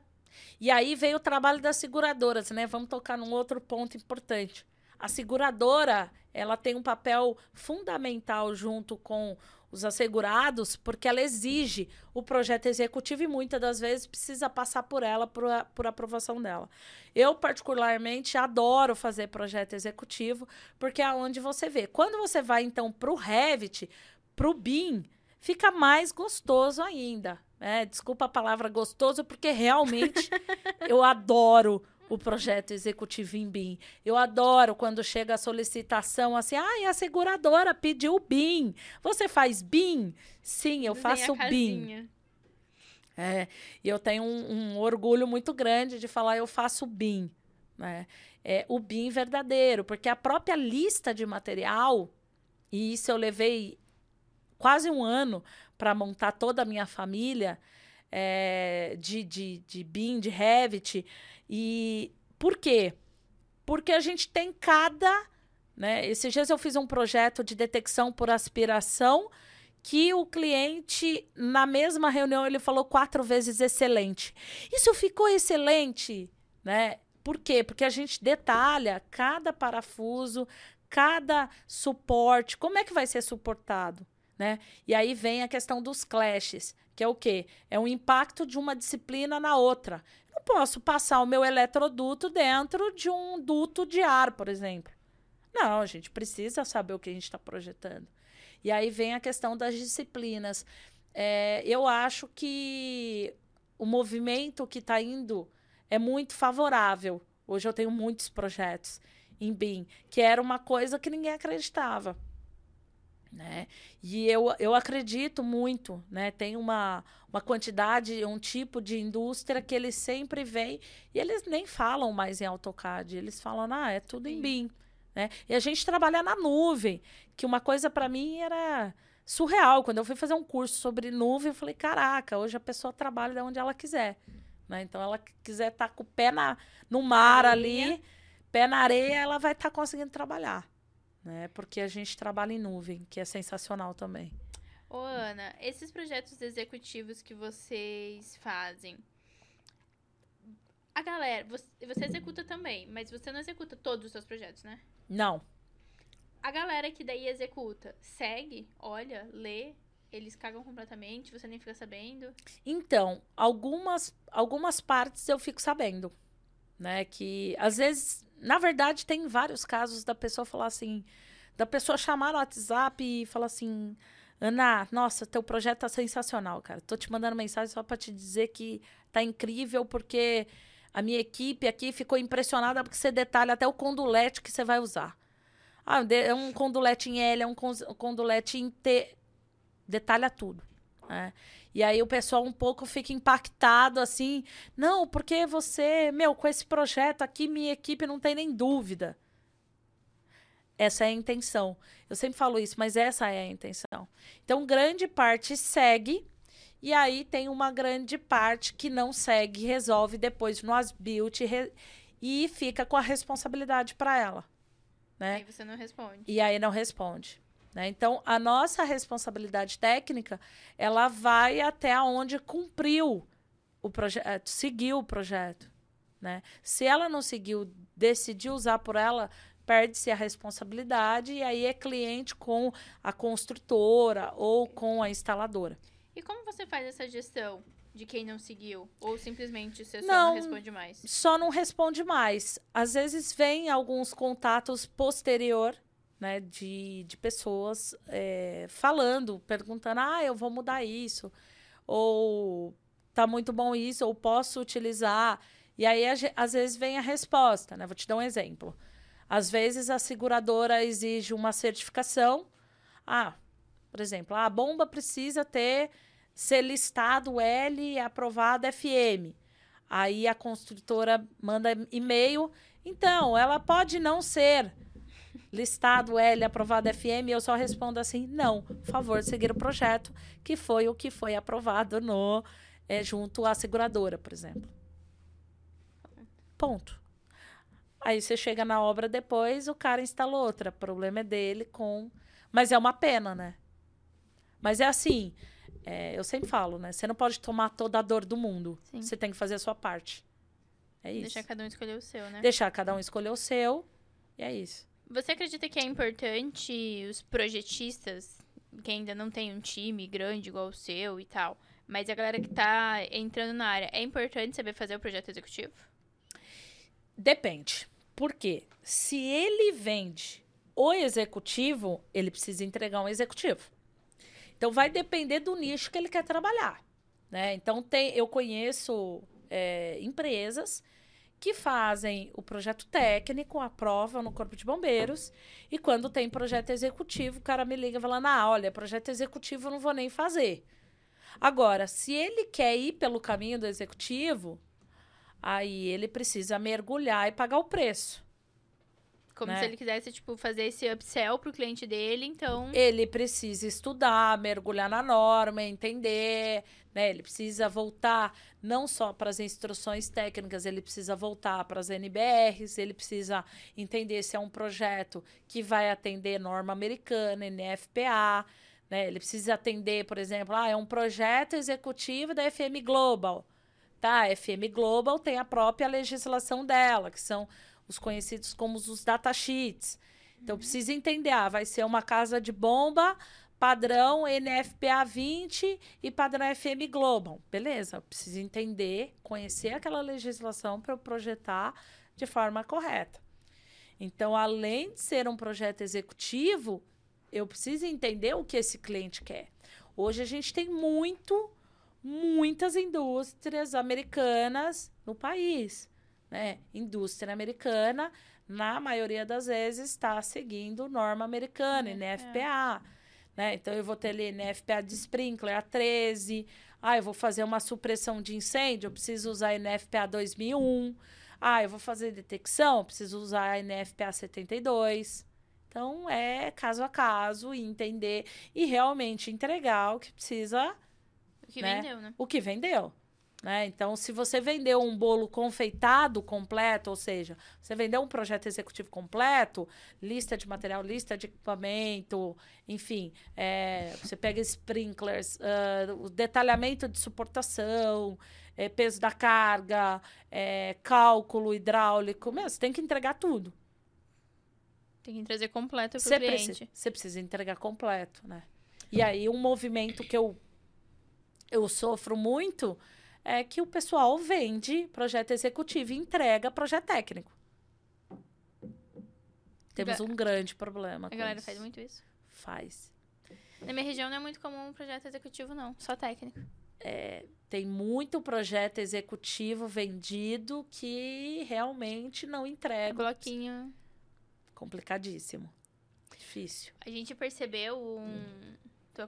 E aí veio o trabalho das seguradoras, né? Vamos tocar num outro ponto importante. A seguradora, ela tem um papel fundamental junto com os assegurados, porque ela exige o projeto executivo e muitas das vezes precisa passar por ela, por, a- por aprovação dela. Eu, particularmente, adoro fazer projeto executivo, porque é onde você vê. Quando você vai, então, para o Revit, para o BIM, fica mais gostoso ainda. né? Desculpa a palavra gostoso, porque realmente eu adoro o projeto executivo em BIM. Eu adoro quando chega a solicitação assim, ah, a seguradora pediu BIM. Você faz BIM? Sim, eu faço BIM. É, e eu tenho um, um, orgulho muito grande de falar eu faço BIM. Né? É, o BIM verdadeiro, porque a própria lista de material, e isso eu levei quase um ano para montar toda a minha família é, de, de, de BIM, de Revit, e por quê? Porque a gente tem cada. Né? Esses dias eu fiz um projeto de detecção por aspiração que o cliente, na mesma reunião, ele falou quatro vezes excelente. Isso ficou excelente, né? Por quê? Porque a gente detalha cada parafuso, cada suporte, como é que vai ser suportado, né? E aí vem a questão dos clashes, que é o quê? É o impacto de uma disciplina na outra. Eu posso passar o meu eletroduto dentro de um duto de ar, por exemplo. Não, a gente precisa saber o que a gente está projetando. E aí vem a questão das disciplinas. É, eu acho que o movimento que está indo é muito favorável. Hoje eu tenho muitos projetos em BIM, que era uma coisa que ninguém acreditava. Né? E eu, eu acredito muito, né? Tem uma, uma quantidade, um tipo de indústria que eles sempre vêm e eles nem falam mais em AutoCAD, eles falam, ah, é tudo Sim. em BIM. Né? E a gente trabalha na nuvem, que uma coisa para mim era surreal. Quando eu fui fazer um curso sobre nuvem, eu falei, caraca, hoje a pessoa trabalha de onde ela quiser. Né? Então, ela quiser estar tá com o pé na, no mar ali, pé na areia, ela vai estar tá conseguindo trabalhar né? Porque a gente trabalha em nuvem, que é sensacional também. Ô, Ana, esses projetos executivos que vocês fazem, a galera, você, você executa também, mas você não executa todos os seus projetos, né? Não. A galera que daí executa, segue, olha, lê, eles cagam completamente, você nem fica sabendo? Então, algumas, algumas partes eu fico sabendo, né? Que às vezes na verdade, tem vários casos da pessoa falar assim, da pessoa chamar no WhatsApp e falar assim, Ana, nossa, teu projeto tá sensacional, cara. Tô te mandando mensagem só para te dizer que tá incrível porque a minha equipe aqui ficou impressionada porque você detalha até o condulete que você vai usar. Ah, é um condulete em L, é um condulete em T. Detalha tudo. Né? E aí o pessoal um pouco fica impactado assim. Não, porque você, meu, com esse projeto aqui, minha equipe não tem nem dúvida. Essa é a intenção. Eu sempre falo isso, mas essa é a intenção. Então, grande parte segue, e aí tem uma grande parte que não segue, resolve depois no as-built re e fica com a responsabilidade para ela. Né? Aí você não responde. E aí não responde. Né? Então, a nossa responsabilidade técnica, ela vai até onde cumpriu o projeto, seguiu o projeto. Né? Se ela não seguiu, decidiu usar por ela, perde-se a responsabilidade e aí é cliente com a construtora ou com a instaladora. E como você faz essa gestão de quem não seguiu? Ou simplesmente você só não, não responde mais? Só não responde mais. Às vezes vem alguns contatos posterior né, de, de pessoas é, falando, perguntando, ah, eu vou mudar isso, ou tá muito bom isso, ou posso utilizar. E aí, às vezes, vem a resposta, né? Vou te dar um exemplo. Às vezes, a seguradora exige uma certificação. Ah, por exemplo, a bomba precisa ter ser listado L e aprovado FM. Aí a construtora manda e-mail. Então, ela pode não ser listado L aprovado FM, eu só respondo assim: não, por favor, seguir o projeto, que foi o que foi aprovado no é, junto à seguradora, por exemplo. Ponto. Aí você chega na obra depois, o cara instalou outra. O problema é dele com. Mas é uma pena, né? Mas é assim, é, eu sempre falo, né? Você não pode tomar toda a dor do mundo. Sim. Você tem que fazer a sua parte. É isso. Deixar cada um escolher o seu, né? Deixar cada um escolher o seu. E é isso. Você acredita que é importante os projetistas, que ainda não tem um time grande igual o seu e tal, mas a galera que tá entrando na área, é importante saber fazer o projeto executivo? Depende. Por quê? Se ele vende o executivo, ele precisa entregar um executivo. Então vai depender do nicho que ele quer trabalhar. Né? Então tem, eu conheço é, empresas que fazem o projeto técnico, a prova no Corpo de Bombeiros, e quando tem projeto executivo, o cara me liga falando: ah, olha, projeto executivo eu não vou nem fazer. Agora, se ele quer ir pelo caminho do executivo, aí ele precisa mergulhar e pagar o preço. Como né? se ele quisesse, tipo, fazer esse upsell pro cliente dele, então. Ele precisa estudar, mergulhar na norma, entender, né? Ele precisa voltar não só para as instruções técnicas, ele precisa voltar para as NBRs, ele precisa entender se é um projeto que vai atender norma americana, NFPA, né? Ele precisa atender, por exemplo, ah, é um projeto executivo da FM Global. Tá, a FM Global tem a própria legislação dela, que são os conhecidos como os datasheets. Então, precisa entender, ah, vai ser uma casa de bomba padrão NFPA 20 e padrão FM Global. Beleza, eu preciso entender, conhecer aquela legislação para eu projetar de forma correta. Então, além de ser um projeto executivo, eu preciso entender o que esse cliente quer. Hoje a gente tem muito, muitas indústrias americanas no país né, indústria americana, na maioria das vezes está seguindo norma americana, é, NFPA. É. Né? Então, eu vou ter ali NFPA de sprinkler, a 13. Ah, eu vou fazer uma supressão de incêndio, eu preciso usar NFPA 2001. Ah, eu vou fazer detecção, eu preciso usar a NFPA 72. Então, é caso a caso entender e realmente entregar o que precisa. O que né? vendeu, né? O que vendeu. Né? Então, se você vendeu um bolo confeitado completo, ou seja, você vendeu um projeto executivo completo, lista de material, lista de equipamento, enfim, é, você pega sprinklers, uh, o detalhamento de suportação, é, peso da carga, é, cálculo hidráulico, meu, você tem que entregar tudo. Tem que trazer completo para o cliente. Precisa, você precisa entregar completo, né? E aí, um movimento que eu, eu sofro muito é que o pessoal vende projeto executivo e entrega projeto técnico. Temos um grande problema. A galera isso. faz muito isso? Faz. Na minha região não é muito comum um projeto executivo, não, só técnico. É, tem muito projeto executivo vendido que realmente não entrega. É bloquinho. Complicadíssimo. Difícil. A gente percebeu um. Tô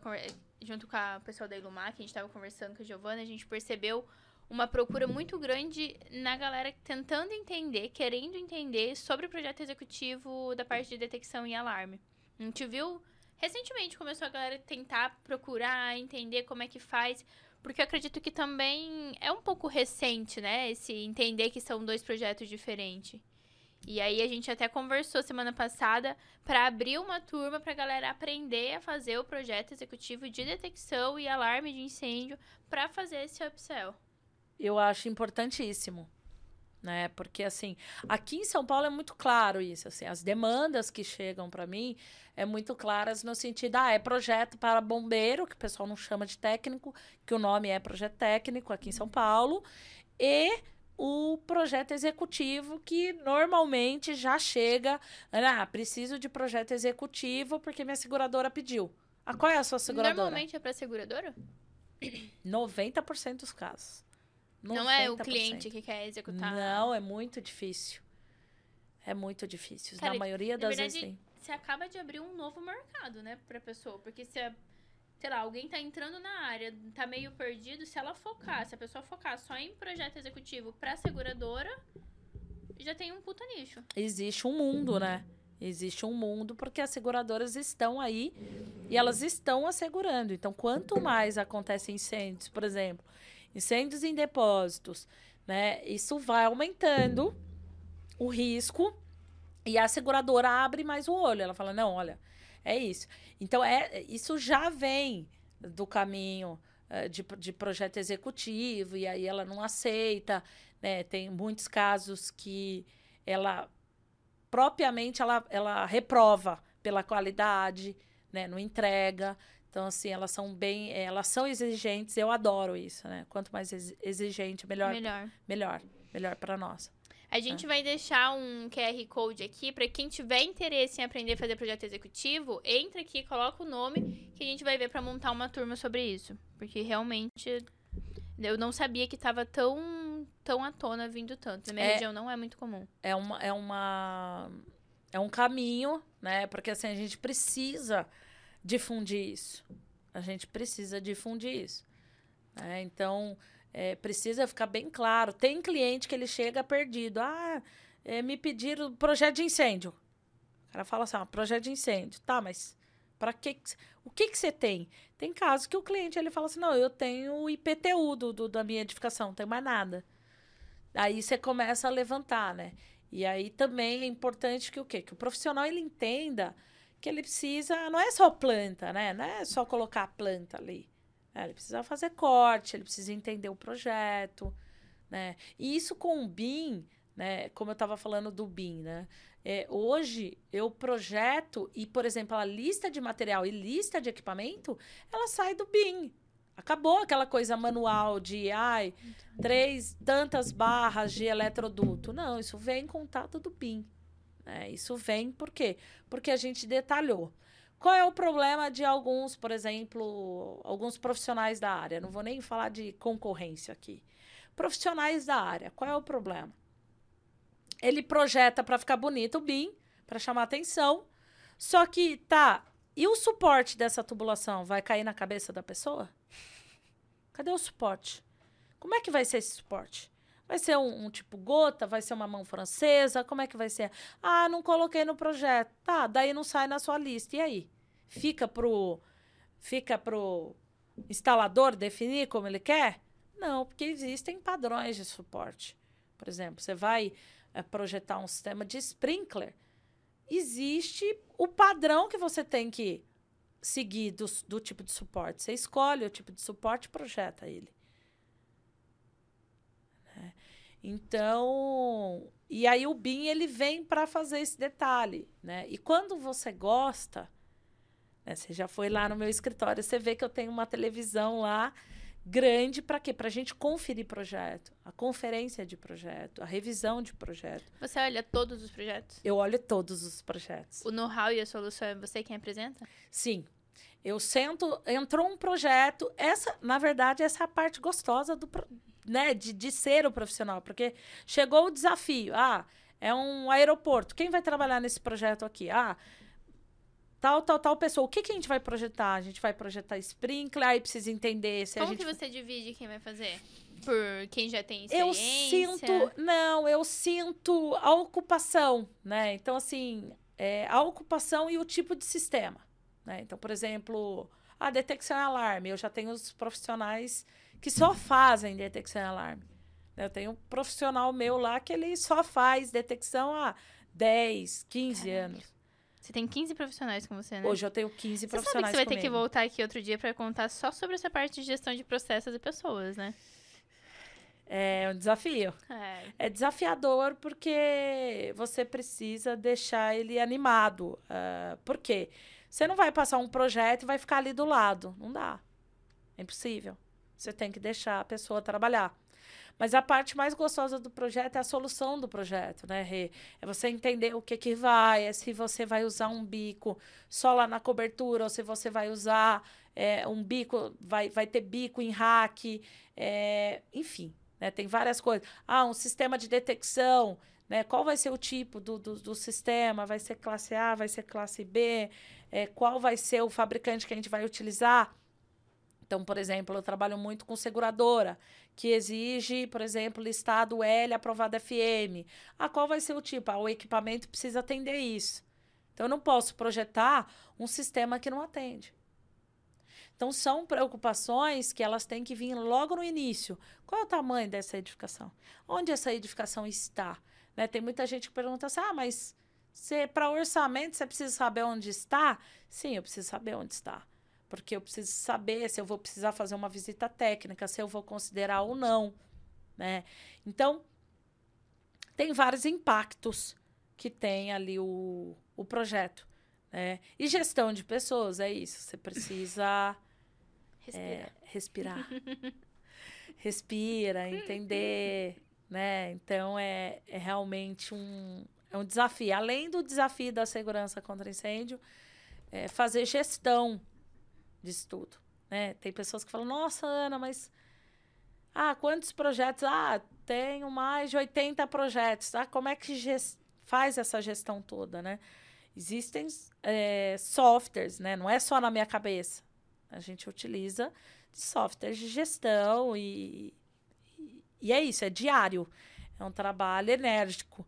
junto com a pessoa da Ilumar, que a gente estava conversando com a Giovana, a gente percebeu uma procura muito grande na galera tentando entender, querendo entender sobre o projeto executivo da parte de detecção e alarme. A gente viu recentemente começou a galera tentar procurar, entender como é que faz, porque eu acredito que também é um pouco recente, né, esse entender que são dois projetos diferentes. E aí a gente até conversou semana passada para abrir uma turma para a galera aprender a fazer o projeto executivo de detecção e alarme de incêndio para fazer esse upsell. Eu acho importantíssimo. Né? Porque assim, aqui em São Paulo é muito claro isso, assim, as demandas que chegam para mim é muito claras no sentido, ah, é projeto para bombeiro, que o pessoal não chama de técnico, que o nome é projeto técnico aqui em São Paulo, e o projeto executivo que normalmente já chega, ah, preciso de projeto executivo porque minha seguradora pediu. Ah, qual é a sua seguradora? Normalmente é para seguradora? 90% dos casos. 90%. Não é o cliente que quer executar. Não, é muito difícil. É muito difícil. Cara, na maioria das verdade, vezes tem. Você acaba de abrir um novo mercado, né, pra pessoa. Porque se a sei lá, alguém tá entrando na área, tá meio perdido, se ela focar, se a pessoa focar só em projeto executivo pra seguradora, já tem um puta nicho. Existe um mundo, né? Existe um mundo porque as seguradoras estão aí e elas estão assegurando. Então, quanto mais acontece incêndios, por exemplo, incêndios em depósitos, né? Isso vai aumentando o risco e a seguradora abre mais o olho. Ela fala: não, olha, é isso. Então, é, isso já vem do caminho uh, de, de projeto executivo, e aí ela não aceita. Né? Tem muitos casos que ela propriamente ela, ela reprova pela qualidade, né? não entrega. Então, assim, elas são bem. Elas são exigentes, eu adoro isso, né? Quanto mais exigente, melhor. Melhor. Melhor. Melhor para nós. A gente é. vai deixar um QR Code aqui para quem tiver interesse em aprender a fazer projeto executivo, entra aqui, coloca o nome que a gente vai ver para montar uma turma sobre isso, porque realmente eu não sabia que estava tão tão à tona vindo tanto. Na minha É. região não é muito comum. é uma é uma é um caminho, né? Porque assim a gente precisa difundir isso. A gente precisa difundir isso. né? Então é, precisa ficar bem claro. Tem cliente que ele chega perdido. Ah, é, me pediram projeto de incêndio. O cara fala assim, ah, projeto de incêndio. Tá, mas para que o que que você tem? Tem casos que o cliente ele fala assim, não, eu tenho o IPTU do, do- da minha edificação, não tem mais nada. Aí você começa a levantar, né? E aí também é importante que o quê? Que o profissional ele entenda que ele precisa, não é só planta, né? Não é só colocar a planta ali. Né? Ele precisa fazer corte, ele precisa entender o projeto, né? E isso com o BIM, né? Como eu estava falando do BIM, né? É, hoje eu projeto e, por exemplo, a lista de material e lista de equipamento, ela sai do BIM. Acabou aquela coisa manual de, ai, três tantas barras de eletroduto. Não, isso vem em contato do BIM. né? Isso vem por quê? Porque a gente detalhou. Qual é o problema de alguns, por exemplo, alguns profissionais da área? Não vou nem falar de concorrência aqui. Profissionais da área, qual é o problema? Ele projeta para ficar bonito o BIM, para chamar atenção. Só que tá, e o suporte dessa tubulação vai cair na cabeça da pessoa? Cadê o suporte? Como é que vai ser esse suporte? Vai ser um, um tipo gota? Vai ser uma mão francesa? Como é que vai ser? Ah, não coloquei no projeto. Tá, daí não sai na sua lista. E aí? Fica pro fica pro instalador definir como ele quer? Não, porque existem padrões de suporte. Por exemplo, você vai eh, projetar um sistema de sprinkler. Existe o padrão que você tem que seguir do, do tipo de suporte. Você escolhe o tipo de suporte e projeta ele. Né? Então, e aí o BIM ele vem para fazer esse detalhe, né? E quando você gosta, né, você já foi lá no meu escritório, você vê que eu tenho uma televisão lá grande para quê? Para a gente conferir projeto, a conferência de projeto, a revisão de projeto. Você olha todos os projetos? Eu olho todos os projetos. O know-how e a solução é você quem apresenta? Sim. Eu sento, entrou um projeto, essa, na verdade, essa é a parte gostosa do, né, de, de ser o profissional, porque chegou o desafio. Ah, é um aeroporto. Quem vai trabalhar nesse projeto aqui? Ah, tal, tal, tal pessoa. O que, que a gente vai projetar? A gente vai projetar sprinkler, aí precisa entender se a Como gente que você divide quem vai fazer? Por quem já tem eu experiência? sinto não eu sinto a ocupação né então assim é, a ocupação e o tipo de sistema né então por exemplo a detecção e alarme eu já tenho os profissionais que só fazem detecção e alarme eu tenho um profissional meu lá que ele só faz detecção há 10, 15 Caralho. anos Você tem 15 profissionais com você, né? hoje eu tenho 15 você sabe que profissionais você vai ter que comigo. voltar aqui outro dia pra contar só sobre essa parte de gestão de processos e pessoas, né? é um desafio É. É desafiador porque você precisa deixar ele animado. Ah, por quê? Você não vai passar um projeto e vai ficar ali do lado. Não dá. É impossível. Você tem que deixar a pessoa trabalhar. Mas a parte mais gostosa do projeto é a solução do projeto, né, Rê? É você entender o que que vai, é se você vai usar um bico só lá na cobertura, ou se você vai usar é, um bico, vai, vai ter bico em rack, é, enfim, né? Tem várias coisas. Ah, um sistema de detecção, né? Qual vai ser o tipo do, do, do sistema? Vai ser classe A, vai ser classe B? É, qual vai ser o fabricante que a gente vai utilizar? Então, por exemplo, eu trabalho muito com seguradora, que exige, por exemplo, listado L aprovado FM. Ah, qual vai ser o tipo? Ah, o equipamento precisa atender isso. Então, eu não posso projetar um sistema que não atende. Então, são preocupações que elas têm que vir logo no início. Qual é o tamanho dessa edificação? Onde essa edificação está? Né? Tem muita gente que pergunta assim: ah, mas para orçamento você precisa saber onde está? Sim, eu preciso saber onde está. Porque eu preciso saber se eu vou precisar fazer uma visita técnica, se eu vou considerar ou não. Né? Então, tem vários impactos que tem ali o, o projeto. Né? E gestão de pessoas, é isso. Você precisa Respira. é, respirar. Respira, entender, né? Então é, é realmente um, é um desafio. Além do desafio da segurança contra incêndio, é fazer gestão disso tudo. Né? Tem pessoas que falam, nossa, Ana, mas Ah, quantos projetos? Ah, tenho mais de 80 projetos. Ah, como é que faz essa gestão toda, né? Existem é, softwares, né? Não é só na minha cabeça. A gente utiliza softwares de gestão e, e, e é isso, é diário. É um trabalho enérgico.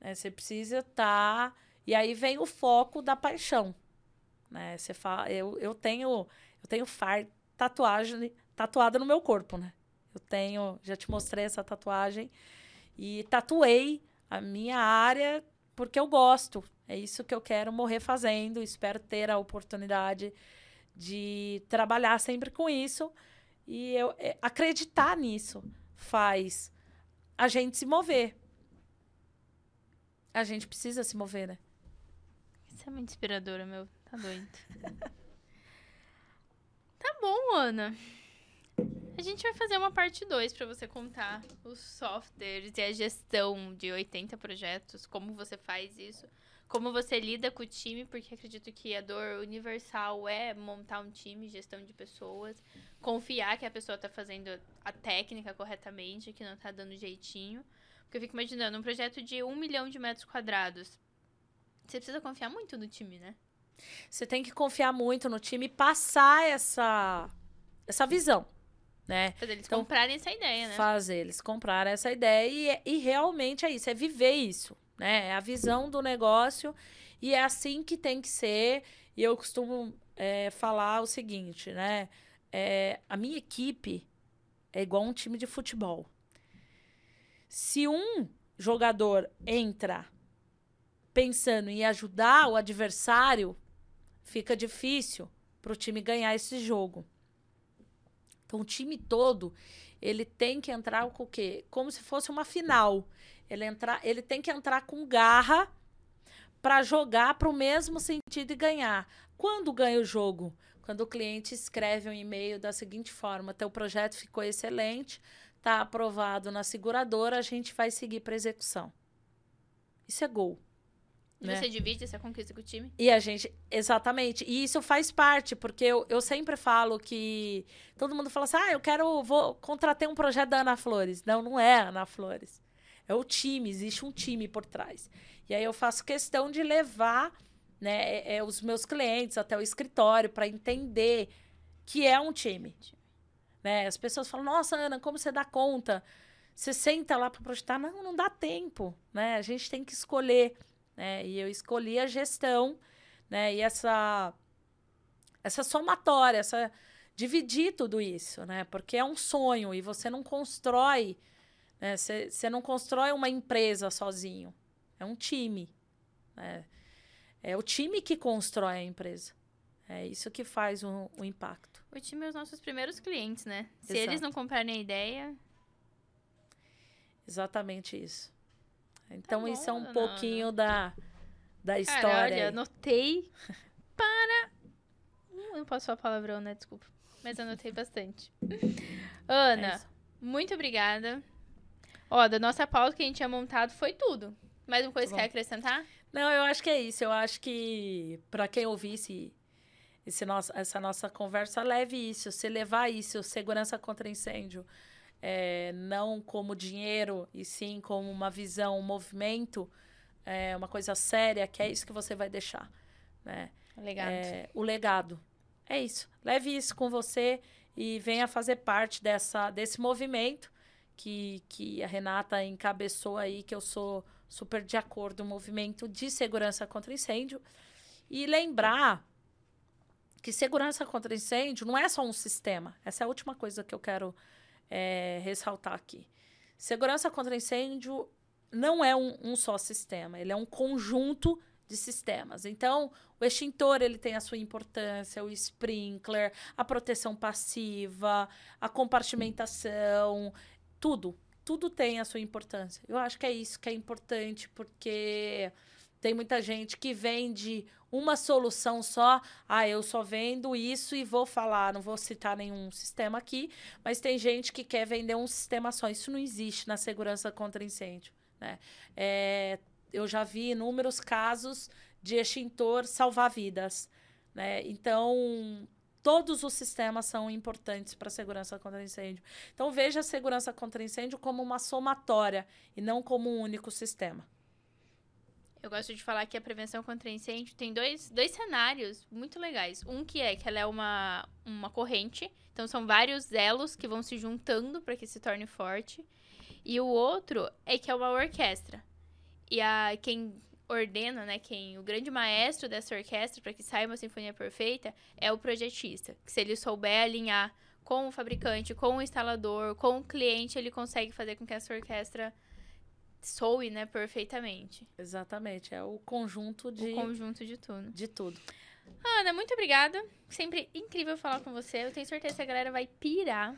Né? Você precisa estar. Tá... E aí vem o foco da paixão. Né? Você fala, eu, eu tenho eu tenho far, tatuagem tatuada no meu corpo, né? Eu tenho, já te mostrei essa tatuagem e tatuei a minha área porque eu gosto. É isso que eu quero morrer fazendo. Espero ter a oportunidade de trabalhar sempre com isso e eu é, acreditar nisso faz a gente se mover. A gente precisa se mover, né? Isso é muito inspiradora, meu. Tá doido. tá bom, Ana. A gente vai fazer uma parte 2 para você contar os softwares e a gestão de 80 projetos, como você faz isso, como você lida com o time, porque acredito que a dor universal é montar um time, gestão de pessoas, confiar que a pessoa está fazendo a técnica corretamente, que não está dando jeitinho. Porque eu fico imaginando, um projeto de um milhão de metros quadrados, você precisa confiar muito no time, né? Você tem que confiar muito no time e passar essa, essa visão né? Fazer eles então, comprarem essa ideia, né? Fazer eles comprarem essa ideia e, e realmente é isso, é viver isso, né? É a visão do negócio e é assim que tem que ser. E eu costumo é, falar o seguinte, né? É, a minha equipe é igual um time de futebol. Se um jogador entra pensando em ajudar o adversário, fica difícil para o time ganhar esse jogo. Então, o time todo, ele tem que entrar com o quê? Como se fosse uma final. Ele, entrar, ele tem que entrar com garra para jogar para o mesmo sentido e ganhar. Quando ganha o jogo? Quando o cliente escreve um e-mail da seguinte forma: teu projeto ficou excelente, está aprovado na seguradora, a gente vai seguir para execução. Isso é gol. E né? você divide essa conquista com o time? E a gente, exatamente. E isso faz parte, porque eu, eu sempre falo que. Todo mundo fala assim: ah, eu quero. Vou contratar um projeto da Ana Flores. Não, não é a Ana Flores. É o time, existe um time por trás. E aí eu faço questão de levar né, é, é, os meus clientes até o escritório para entender que é um time. Né? As pessoas falam: nossa, Ana, como você dá conta? Você senta lá para projetar? Não, não dá tempo. Né? A gente tem que escolher né? E eu escolhi a gestão, né? E essa essa somatória, essa dividir tudo isso, né? Porque é um sonho e você não constrói, né? Você, você não constrói uma empresa sozinho. É um time, né? É o time que constrói a empresa. É isso que faz o, o impacto. O time é os nossos primeiros clientes, né? Se Exato. eles não comprarem a ideia. Exatamente isso. Então, tá bom, isso é um pouquinho da, da história. Cara, olha, anotei para. Não posso falar palavrão, né? Desculpa. Mas anotei bastante. Ana, é muito obrigada. Ó, da nossa pauta que a gente tinha montado foi tudo. Mais uma coisa que quer acrescentar? Não, eu acho que é isso. Eu acho que para quem ouvisse esse nosso, essa nossa conversa, leve isso. Se levar isso, segurança contra incêndio, é, não como dinheiro, e sim como uma visão, um movimento, é, uma coisa séria, que é isso que você vai deixar. Né? O legado. É, o legado. É isso. Leve isso com você e venha fazer parte dessa, desse movimento que, que a Renata encabeçou aí, que eu sou super de acordo, o movimento de segurança contra incêndio. E lembrar que segurança contra incêndio não é só um sistema. Essa é a última coisa que eu quero é, ressaltar aqui. Segurança contra incêndio não é um, um, só sistema, ele é um conjunto de sistemas. Então, o extintor ele tem a sua importância, o sprinkler, a proteção passiva, a compartimentação, tudo, tudo tem a sua importância. Eu acho que é isso que é importante, porque tem muita gente que vende uma solução só. Ah, eu só vendo isso e vou falar, não vou citar nenhum sistema aqui, mas tem gente que quer vender um sistema só. Isso não existe na segurança contra incêndio. Né? É, eu já vi inúmeros casos de extintor salvar vidas. Né? Então, todos os sistemas são importantes para a segurança contra incêndio. Então, veja a segurança contra incêndio como uma somatória e não como um único sistema. Eu gosto de falar que a prevenção contra incêndio tem dois, dois cenários muito legais. Um que é que ela é uma, uma corrente, então são vários elos que vão se juntando para que se torne forte. E o outro é que é uma orquestra. E a quem ordena, né, quem o grande maestro dessa orquestra para que saia uma sinfonia perfeita é o projetista. Que se ele souber alinhar com o fabricante, com o instalador, com o cliente, ele consegue fazer com que essa orquestra soe, né, perfeitamente. Exatamente, é o conjunto de o conjunto de tudo. De tudo. Ana, muito obrigada. Sempre incrível falar com você. Eu tenho certeza que a galera vai pirar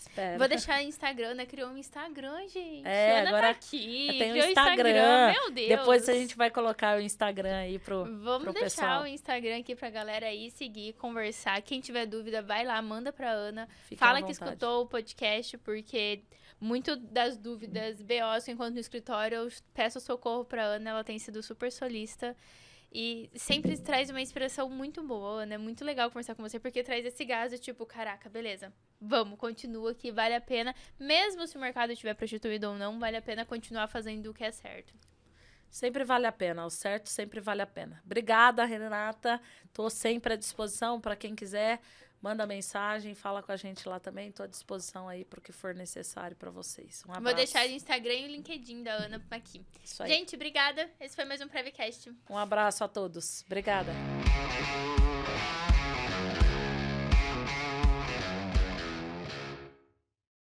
Espero. Vou deixar o Instagram, né? Criou um Instagram, gente. É, Ana agora tá aqui. Tem o criou Instagram. Instagram. Meu Deus. Depois a gente vai colocar o Instagram aí pro, Vamos pro deixar pessoal. o Instagram aqui pra galera aí seguir, conversar. Quem tiver dúvida, vai lá, manda pra Ana. Fica Fala que escutou o podcast, porque muito das dúvidas, BOs, enquanto no escritório, eu peço socorro pra Ana. Ela tem sido super solista. E sempre traz uma inspiração muito boa, Ana. É muito legal conversar com você, porque traz esse gás de tipo, caraca, beleza. Vamos, continua que vale a pena. Mesmo se o mercado estiver prostituído ou não, vale a pena continuar fazendo o que é certo. Sempre vale a pena, o certo sempre vale a pena. Obrigada, Renata. Tô sempre à disposição para quem quiser. Manda mensagem, fala com a gente lá também. Estou à disposição aí para o que for necessário para vocês. Um abraço. Vou deixar o Instagram e o LinkedIn da Ana aqui. Isso aí. Gente, obrigada. Esse foi mais um Prevcast. Um abraço a todos. Obrigada.